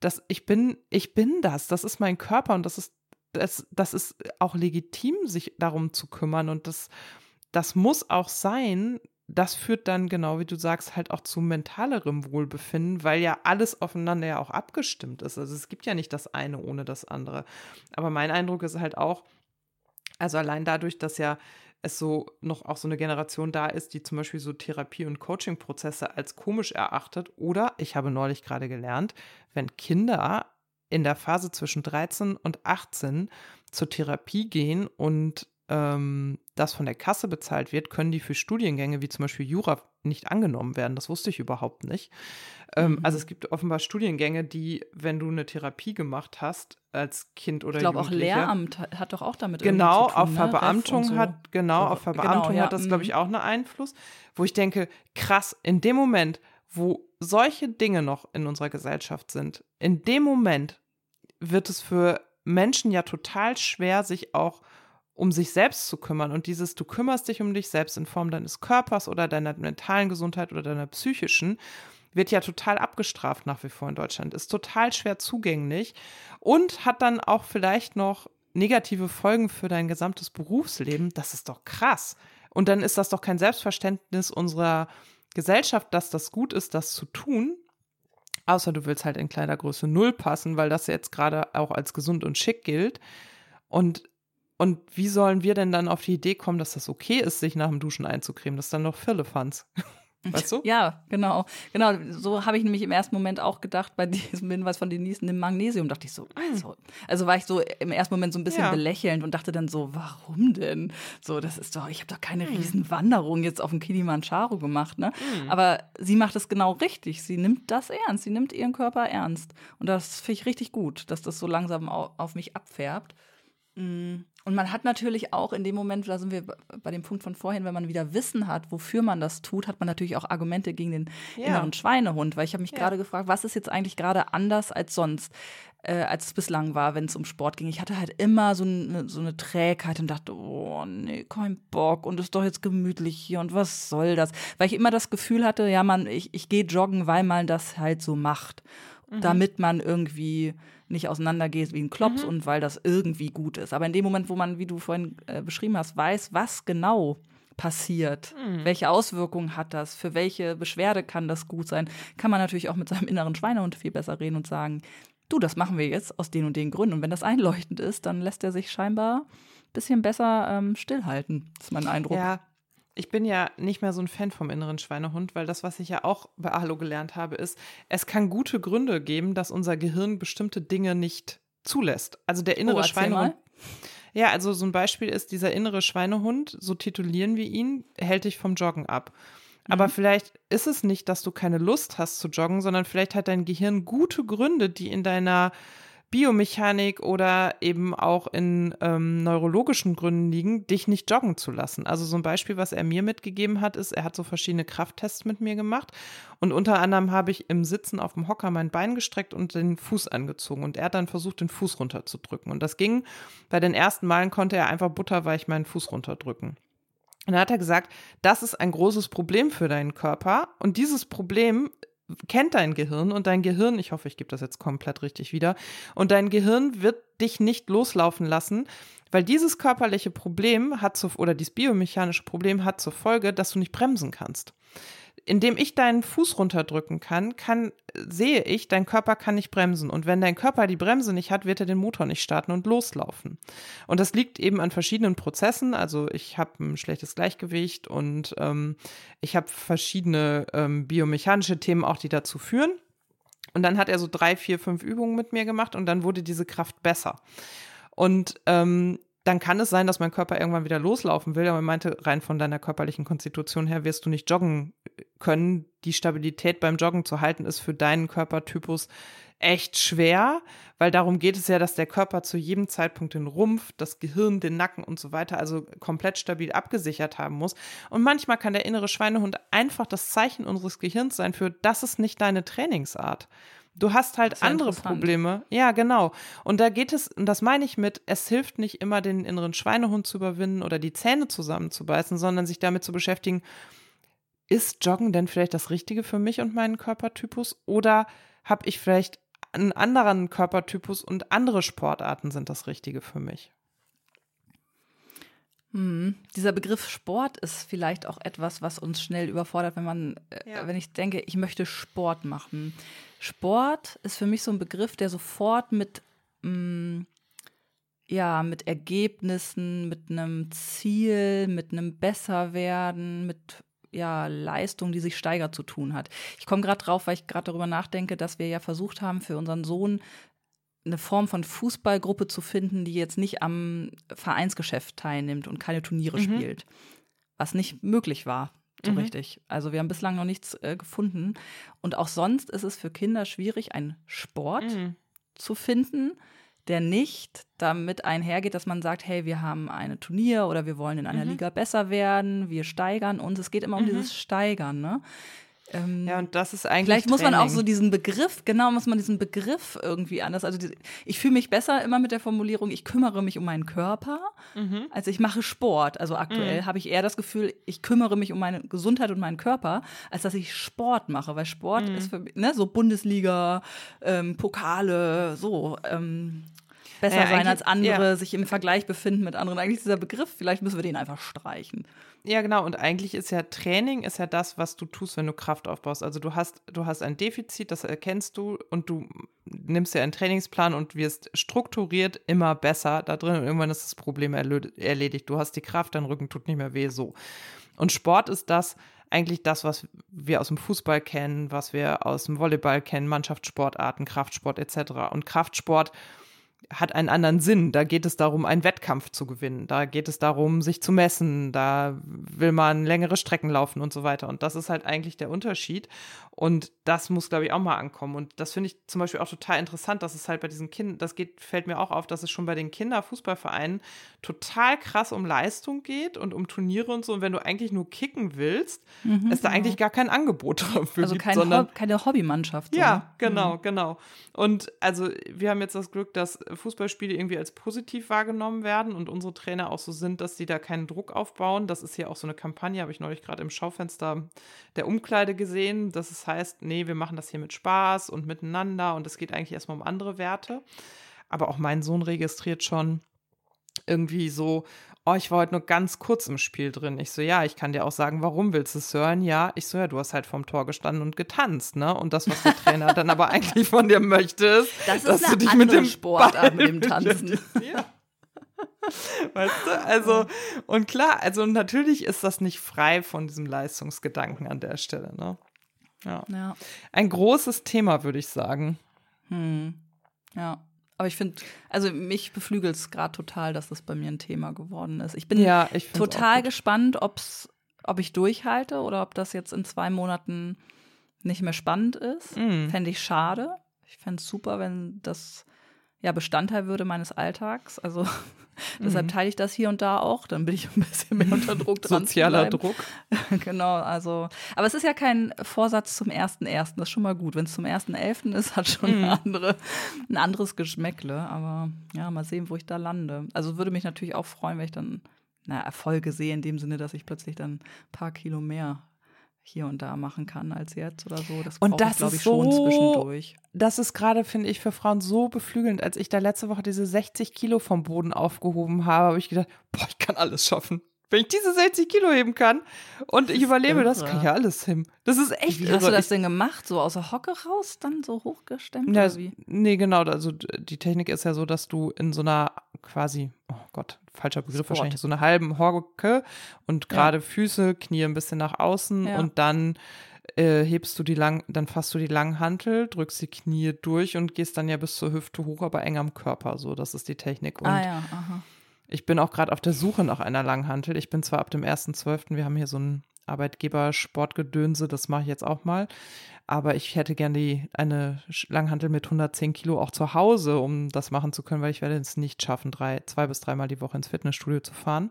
dass ich bin, ich bin das, das ist mein Körper und das ist, das, das ist auch legitim, sich darum zu kümmern. Und das, das muss auch sein, das führt dann, genau wie du sagst, halt auch zu mentalerem Wohlbefinden, weil ja alles aufeinander ja auch abgestimmt ist. Also es gibt ja nicht das eine ohne das andere. Aber mein Eindruck ist halt auch, also allein dadurch, dass ja es so noch auch so eine Generation da ist, die zum Beispiel so Therapie- und Coaching-Prozesse als komisch erachtet. Oder ich habe neulich gerade gelernt, wenn Kinder in der Phase zwischen 13 und 18 zur Therapie gehen und ähm, das von der Kasse bezahlt wird, können die für Studiengänge wie zum Beispiel Jura nicht angenommen werden. Das wusste ich überhaupt nicht. Ähm, mhm. Also es gibt offenbar Studiengänge, die, wenn du eine Therapie gemacht hast als Kind oder Ich glaube auch Lehramt hat doch auch damit genau zu tun, auf ne? Verbeamtung so. hat genau auf genau, Verbeamtung genau, ja. hat das glaube ich mhm. auch einen Einfluss, wo ich denke krass in dem Moment, wo solche Dinge noch in unserer Gesellschaft sind, in dem Moment wird es für Menschen ja total schwer, sich auch um sich selbst zu kümmern. Und dieses, du kümmerst dich um dich selbst in Form deines Körpers oder deiner mentalen Gesundheit oder deiner psychischen, wird ja total abgestraft nach wie vor in Deutschland, ist total schwer zugänglich und hat dann auch vielleicht noch negative Folgen für dein gesamtes Berufsleben. Das ist doch krass. Und dann ist das doch kein Selbstverständnis unserer Gesellschaft, dass das gut ist, das zu tun. Außer du willst halt in Kleidergröße Null passen, weil das jetzt gerade auch als gesund und schick gilt. Und und wie sollen wir denn dann auf die Idee kommen, dass das okay ist, sich nach dem Duschen einzucremen? Das ist dann noch Firlefanz. Weißt du? Ja, genau. Genau, so habe ich nämlich im ersten Moment auch gedacht, bei diesem Hinweis von Denise, nimm Magnesium, dachte ich so, also, also war ich so im ersten Moment so ein bisschen ja. belächelnd und dachte dann so, warum denn? So, das ist doch, ich habe doch keine hm. Riesenwanderung jetzt auf dem Kilimanjaro gemacht, ne? Hm. Aber sie macht es genau richtig. Sie nimmt das ernst, sie nimmt ihren Körper ernst. Und das finde ich richtig gut, dass das so langsam auf mich abfärbt. Mm. Und man hat natürlich auch in dem Moment, da sind wir bei dem Punkt von vorhin, wenn man wieder Wissen hat, wofür man das tut, hat man natürlich auch Argumente gegen den ja. inneren Schweinehund. Weil ich habe mich ja. gerade gefragt, was ist jetzt eigentlich gerade anders als sonst, äh, als es bislang war, wenn es um Sport ging. Ich hatte halt immer so eine, so eine Trägheit und dachte, oh nee, kein Bock und ist doch jetzt gemütlich hier und was soll das? Weil ich immer das Gefühl hatte, ja, man, ich, ich gehe joggen, weil man das halt so macht, mhm. damit man irgendwie nicht auseinandergeht wie ein Klops mhm. und weil das irgendwie gut ist. Aber in dem Moment, wo man, wie du vorhin äh, beschrieben hast, weiß, was genau passiert, mhm. welche Auswirkungen hat das, für welche Beschwerde kann das gut sein, kann man natürlich auch mit seinem inneren Schweinehund viel besser reden und sagen, du, das machen wir jetzt aus den und den Gründen. Und wenn das einleuchtend ist, dann lässt er sich scheinbar ein bisschen besser ähm, stillhalten, ist mein Eindruck. Ja, ich bin ja nicht mehr so ein Fan vom inneren Schweinehund, weil das, was ich ja auch bei Alo gelernt habe, ist, es kann gute Gründe geben, dass unser Gehirn bestimmte Dinge nicht zulässt. Also der innere oh, Schweinehund. Mal. Ja, also so ein Beispiel ist dieser innere Schweinehund, so titulieren wir ihn, hält dich vom Joggen ab. Aber mhm. vielleicht ist es nicht, dass du keine Lust hast zu joggen, sondern vielleicht hat dein Gehirn gute Gründe, die in deiner Biomechanik oder eben auch in ähm, neurologischen Gründen liegen, dich nicht joggen zu lassen. Also so ein Beispiel, was er mir mitgegeben hat, ist, er hat so verschiedene Krafttests mit mir gemacht und unter anderem habe ich im Sitzen auf dem Hocker mein Bein gestreckt und den Fuß angezogen und er hat dann versucht, den Fuß runterzudrücken und das ging. Bei den ersten Malen konnte er einfach butterweich meinen Fuß runterdrücken. Und dann hat er gesagt, das ist ein großes Problem für deinen Körper und dieses Problem kennt dein Gehirn und dein Gehirn, ich hoffe, ich gebe das jetzt komplett richtig wieder, und dein Gehirn wird dich nicht loslaufen lassen, weil dieses körperliche Problem hat zu, oder dieses biomechanische Problem hat zur Folge, dass du nicht bremsen kannst indem ich deinen Fuß runterdrücken kann, kann, sehe ich, dein Körper kann nicht bremsen. Und wenn dein Körper die Bremse nicht hat, wird er den Motor nicht starten und loslaufen. Und das liegt eben an verschiedenen Prozessen. Also ich habe ein schlechtes Gleichgewicht und ähm, ich habe verschiedene ähm, biomechanische Themen auch, die dazu führen. Und dann hat er so drei, vier, fünf Übungen mit mir gemacht und dann wurde diese Kraft besser. Und ähm, dann kann es sein, dass mein Körper irgendwann wieder loslaufen will. Aber er meinte, rein von deiner körperlichen Konstitution her wirst du nicht joggen können. Die Stabilität beim Joggen zu halten ist für deinen Körpertypus echt schwer, weil darum geht es ja, dass der Körper zu jedem Zeitpunkt den Rumpf, das Gehirn, den Nacken und so weiter, also komplett stabil abgesichert haben muss. Und manchmal kann der innere Schweinehund einfach das Zeichen unseres Gehirns sein für, das ist nicht deine Trainingsart. Du hast halt andere Probleme. Ja, genau. Und da geht es, und das meine ich mit, es hilft nicht immer, den inneren Schweinehund zu überwinden oder die Zähne zusammenzubeißen, sondern sich damit zu beschäftigen, ist Joggen denn vielleicht das Richtige für mich und meinen Körpertypus? Oder habe ich vielleicht einen anderen Körpertypus und andere Sportarten sind das Richtige für mich? Hm. Dieser Begriff Sport ist vielleicht auch etwas, was uns schnell überfordert, wenn man, äh, ja. wenn ich denke, ich möchte Sport machen. Sport ist für mich so ein Begriff, der sofort mit, mh, mm, ja, mit Ergebnissen, mit einem Ziel, mit einem Besserwerden, mit ja, Leistung, die sich steigert, zu tun hat. Ich komme gerade drauf, weil ich gerade darüber nachdenke, dass wir ja versucht haben, für unseren Sohn eine Form von Fußballgruppe zu finden, die jetzt nicht am Vereinsgeschäft teilnimmt und keine Turniere mhm. spielt. Was nicht möglich war, so mhm. richtig. Also wir haben bislang noch nichts äh, gefunden. Und auch sonst ist es für Kinder schwierig, einen Sport mhm. zu finden, der nicht damit einhergeht, dass man sagt, hey, wir haben eine Turnier oder wir wollen in einer mhm. Liga besser werden, wir steigern uns. Es geht immer um mhm. dieses Steigern. Ne? Ähm, ja, und das ist eigentlich. Vielleicht muss man auch so diesen Begriff, genau, muss man diesen Begriff irgendwie anders. Also, die, ich fühle mich besser immer mit der Formulierung, ich kümmere mich um meinen Körper, mhm. als ich mache Sport. Also, aktuell mhm. habe ich eher das Gefühl, ich kümmere mich um meine Gesundheit und meinen Körper, als dass ich Sport mache, weil Sport mhm. ist für mich, ne, so Bundesliga, ähm, Pokale, so. Ähm, besser ja, sein als andere, ja. sich im Vergleich befinden mit anderen. Eigentlich ist dieser Begriff, vielleicht müssen wir den einfach streichen. Ja, genau. Und eigentlich ist ja Training ist ja das, was du tust, wenn du Kraft aufbaust. Also du hast, du hast ein Defizit, das erkennst du und du nimmst ja einen Trainingsplan und wirst strukturiert immer besser da drin und irgendwann ist das Problem erledigt. Du hast die Kraft, dein Rücken tut nicht mehr weh, so. Und Sport ist das, eigentlich das, was wir aus dem Fußball kennen, was wir aus dem Volleyball kennen, Mannschaftssportarten, Kraftsport etc. Und Kraftsport hat einen anderen Sinn. Da geht es darum, einen Wettkampf zu gewinnen. Da geht es darum, sich zu messen. Da will man längere Strecken laufen und so weiter. Und das ist halt eigentlich der Unterschied. Und das muss, glaube ich, auch mal ankommen. Und das finde ich zum Beispiel auch total interessant, dass es halt bei diesen Kindern, das geht, fällt mir auch auf, dass es schon bei den Kinderfußballvereinen total krass um Leistung geht und um Turniere und so. Und wenn du eigentlich nur kicken willst, mhm, ist da genau. eigentlich gar kein Angebot dafür. Also gibt, kein sondern, Ho keine Hobbymannschaft. So. Ja, genau, mhm. genau. Und also wir haben jetzt das Glück, dass Fußballspiele irgendwie als positiv wahrgenommen werden und unsere Trainer auch so sind, dass sie da keinen Druck aufbauen. Das ist ja auch so eine Kampagne, habe ich neulich gerade im Schaufenster der Umkleide gesehen, dass es heißt, nee, wir machen das hier mit Spaß und miteinander und es geht eigentlich erstmal um andere Werte. Aber auch mein Sohn registriert schon irgendwie so, oh, ich war heute nur ganz kurz im Spiel drin. Ich so, ja, ich kann dir auch sagen, warum willst du es hören? Ja, ich so, ja, du hast halt vorm Tor gestanden und getanzt, ne? Und das, was der Trainer dann aber eigentlich von dir möchte, ist, das dass du dich mit dem Sportart mit dem Tanzen. Ja. Weißt du? Also, und klar, also natürlich ist das nicht frei von diesem Leistungsgedanken an der Stelle, ne? Ja. ja. Ein großes Thema, würde ich sagen. Hm. Ja. Aber ich finde, also mich beflügelt es gerade total, dass das bei mir ein Thema geworden ist. Ich bin ja, ich total gespannt, ob's, ob ich durchhalte oder ob das jetzt in zwei Monaten nicht mehr spannend ist. Mm. Fände ich schade. Ich fände es super, wenn das ja, Bestandteil würde meines Alltags. Also deshalb mhm. teile ich das hier und da auch. Dann bin ich ein bisschen mehr unter Druck dran. Sozialer Druck. genau, also. Aber es ist ja kein Vorsatz zum 1.1. Das ist schon mal gut. Wenn es zum 1.11. ist, hat schon mhm. andere, ein anderes Geschmäckle. Aber ja, mal sehen, wo ich da lande. Also würde mich natürlich auch freuen, wenn ich dann na, Erfolge sehe, in dem Sinne, dass ich plötzlich dann ein paar Kilo mehr hier und da machen kann als jetzt oder so. Das und das glaube ich, so, schon zwischendurch. Das ist gerade, finde ich, für Frauen so beflügelnd. Als ich da letzte Woche diese 60 Kilo vom Boden aufgehoben habe, habe ich gedacht, boah, ich kann alles schaffen. Wenn ich diese 60 Kilo heben kann und ich überlebe, das kann ich ja alles hin. Das ist echt Wie irre. hast du das denn gemacht? So aus der Hocke raus, dann so hochgestemmt? Ja, wie? Nee, genau. Also die Technik ist ja so, dass du in so einer quasi, oh Gott, falscher Begriff Sport. wahrscheinlich, so einer halben Hocke und gerade ja. Füße, Knie ein bisschen nach außen ja. und dann äh, hebst du die lang, dann fasst du die Langhantel, drückst die Knie durch und gehst dann ja bis zur Hüfte hoch, aber eng am Körper. So, das ist die Technik. Und ah ja, aha. Ich bin auch gerade auf der Suche nach einer Langhantel. Ich bin zwar ab dem 1.12., wir haben hier so ein Arbeitgeber-Sportgedönse, das mache ich jetzt auch mal. Aber ich hätte gerne eine Langhantel mit 110 Kilo auch zu Hause, um das machen zu können, weil ich werde es nicht schaffen, drei, zwei bis dreimal die Woche ins Fitnessstudio zu fahren.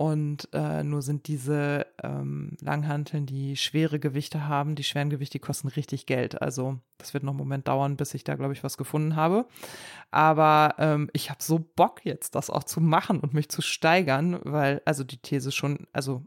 Und äh, nur sind diese ähm, Langhanteln, die schwere Gewichte haben, die schweren Gewichte, die kosten richtig Geld. Also das wird noch einen Moment dauern, bis ich da, glaube ich, was gefunden habe. Aber ähm, ich habe so Bock jetzt, das auch zu machen und mich zu steigern, weil, also die These schon, also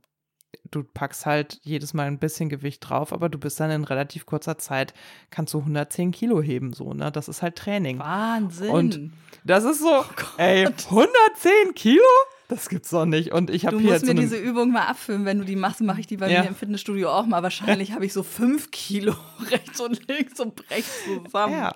du packst halt jedes Mal ein bisschen Gewicht drauf, aber du bist dann in relativ kurzer Zeit, kannst du 110 Kilo heben, so, ne? Das ist halt Training. Wahnsinn. Und das ist so, oh ey, 110 Kilo? Das gibt's doch nicht. Und ich habe. Du musst mir so diese Übung mal abfüllen. Wenn du die machst, mache ich die bei ja. mir im Fitnessstudio auch mal. Wahrscheinlich habe ich so fünf Kilo rechts und links und brech zusammen. Ja,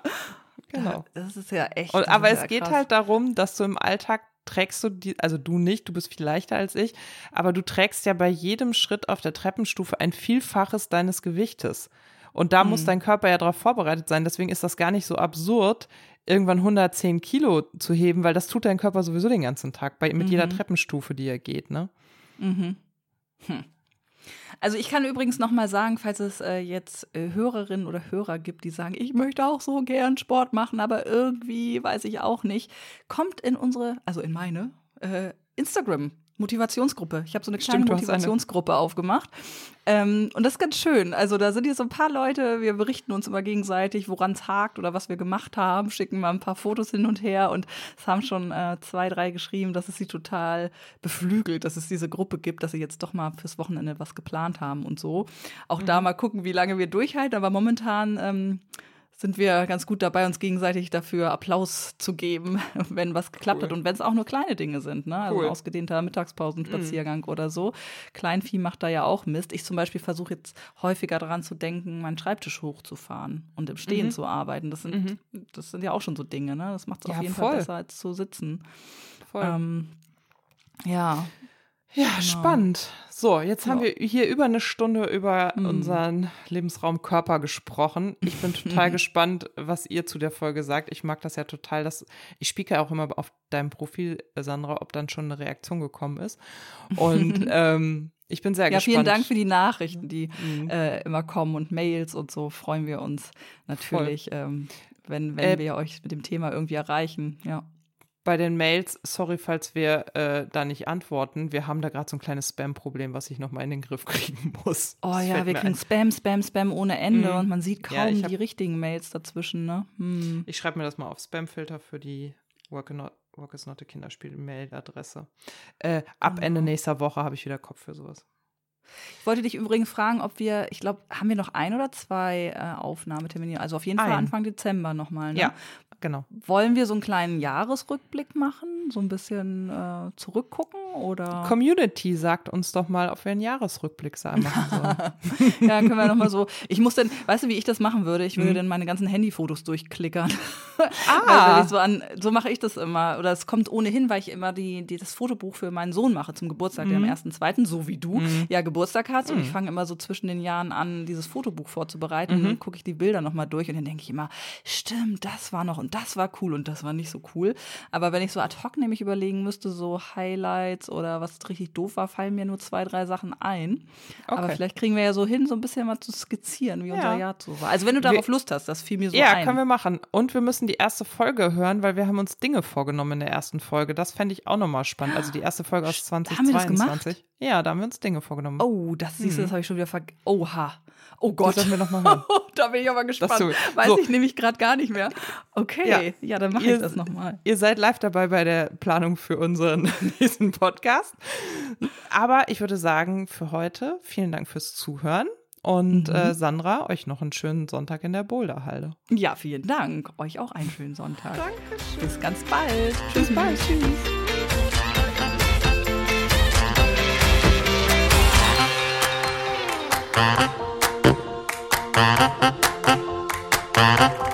genau. Das ist ja echt. Und, aber es geht krass. halt darum, dass du im Alltag trägst du die, also du nicht, du bist viel leichter als ich, aber du trägst ja bei jedem Schritt auf der Treppenstufe ein Vielfaches deines Gewichtes. Und da mhm. muss dein Körper ja darauf vorbereitet sein. Deswegen ist das gar nicht so absurd, irgendwann 110 Kilo zu heben, weil das tut dein Körper sowieso den ganzen Tag, bei, mit mhm. jeder Treppenstufe, die er geht, ne? Mhm. Hm. Also ich kann übrigens noch mal sagen, falls es äh, jetzt äh, Hörerinnen oder Hörer gibt, die sagen, ich möchte auch so gern Sport machen, aber irgendwie weiß ich auch nicht, kommt in unsere, also in meine äh, Instagram Motivationsgruppe. Ich habe so eine kleine Stimmt, Motivationsgruppe eine. aufgemacht. Ähm, und das ist ganz schön. Also da sind hier so ein paar Leute, wir berichten uns immer gegenseitig, woran es hakt oder was wir gemacht haben, schicken mal ein paar Fotos hin und her und es haben schon äh, zwei, drei geschrieben, dass es sie total beflügelt, dass es diese Gruppe gibt, dass sie jetzt doch mal fürs Wochenende was geplant haben und so. Auch mhm. da mal gucken, wie lange wir durchhalten. Aber momentan ähm, sind wir ganz gut dabei, uns gegenseitig dafür Applaus zu geben, wenn was geklappt cool. hat und wenn es auch nur kleine Dinge sind, ne? Also cool. ein ausgedehnter Mittagspausenspaziergang mm. oder so. Kleinvieh macht da ja auch Mist. Ich zum Beispiel versuche jetzt häufiger daran zu denken, meinen Schreibtisch hochzufahren und im Stehen mhm. zu arbeiten. Das sind, mhm. das sind ja auch schon so Dinge, ne? Das macht es ja, auf jeden voll. Fall besser als zu sitzen. Voll. Ähm, ja. Ja, genau. spannend. So, jetzt haben wir hier über eine Stunde über mhm. unseren Lebensraum Körper gesprochen. Ich bin total gespannt, was ihr zu der Folge sagt. Ich mag das ja total. Dass, ich spieke auch immer auf deinem Profil, Sandra, ob dann schon eine Reaktion gekommen ist. Und ähm, ich bin sehr ja, gespannt. Ja, vielen Dank für die Nachrichten, die mhm. äh, immer kommen und Mails und so. Freuen wir uns natürlich, ähm, wenn, wenn äh, wir euch mit dem Thema irgendwie erreichen. Ja bei den Mails, sorry, falls wir äh, da nicht antworten, wir haben da gerade so ein kleines Spam-Problem, was ich nochmal in den Griff kriegen muss. Oh das ja, wir kriegen Spam, Spam, Spam ohne Ende mhm. und man sieht kaum ja, hab, die richtigen Mails dazwischen, ne? Hm. Ich schreibe mir das mal auf Spam-Filter für die Work, not, Work is not a Kinderspiel-Mail-Adresse. Äh, ab genau. Ende nächster Woche habe ich wieder Kopf für sowas. Ich wollte dich übrigens fragen, ob wir, ich glaube, haben wir noch ein oder zwei äh, Aufnahmetermine? Also auf jeden Fall Anfang Dezember nochmal. Ne? Ja, genau. Wollen wir so einen kleinen Jahresrückblick machen? So ein bisschen äh, zurückgucken oder? Community sagt uns doch mal, ob wir einen Jahresrückblick machen sollen. ja, können wir nochmal so. Ich muss dann, weißt du, wie ich das machen würde? Ich würde mhm. dann meine ganzen Handyfotos durchklickern. Ah. also, so, an, so mache ich das immer. Oder es kommt ohnehin, weil ich immer die, die, das Fotobuch für meinen Sohn mache zum Geburtstag, mhm. der am 1.2., so wie du, mhm. ja Geburtstag hast. Und ich mhm. fange immer so zwischen den Jahren an, dieses Fotobuch vorzubereiten. Und mhm. dann gucke ich die Bilder nochmal durch und dann denke ich immer, stimmt, das war noch und das war cool und das war nicht so cool. Aber wenn ich so ad hoc nämlich überlegen müsste, so Highlights oder was richtig doof war, fallen mir nur zwei, drei Sachen ein. Okay. Aber vielleicht kriegen wir ja so hin, so ein bisschen mal zu skizzieren, wie ja. unser Jahr so war. Also wenn du darauf wir, Lust hast, das fiel mir so ja, ein. Ja, können wir machen. Und wir müssen die erste Folge hören, weil wir haben uns Dinge vorgenommen in der ersten Folge. Das fände ich auch nochmal spannend. Also die erste Folge aus 2022. Ja, da haben wir uns Dinge vorgenommen. Oh, das siehst du, das hm. habe ich schon wieder vergessen. Oha. Oh Gott. Das wir noch mal hören. da bin ich aber gespannt. Du, Weiß so. ich nämlich gerade gar nicht mehr. Okay, ja, ja dann mache ich das nochmal. Ihr seid live dabei bei der Planung für unseren nächsten Podcast. Aber ich würde sagen, für heute vielen Dank fürs Zuhören. Und mhm. äh, Sandra, euch noch einen schönen Sonntag in der Boulderhalde. Ja, vielen Dank. Euch auch einen schönen Sonntag. Dankeschön. Bis ganz bald. Bis bald. Tschüss. Thank you.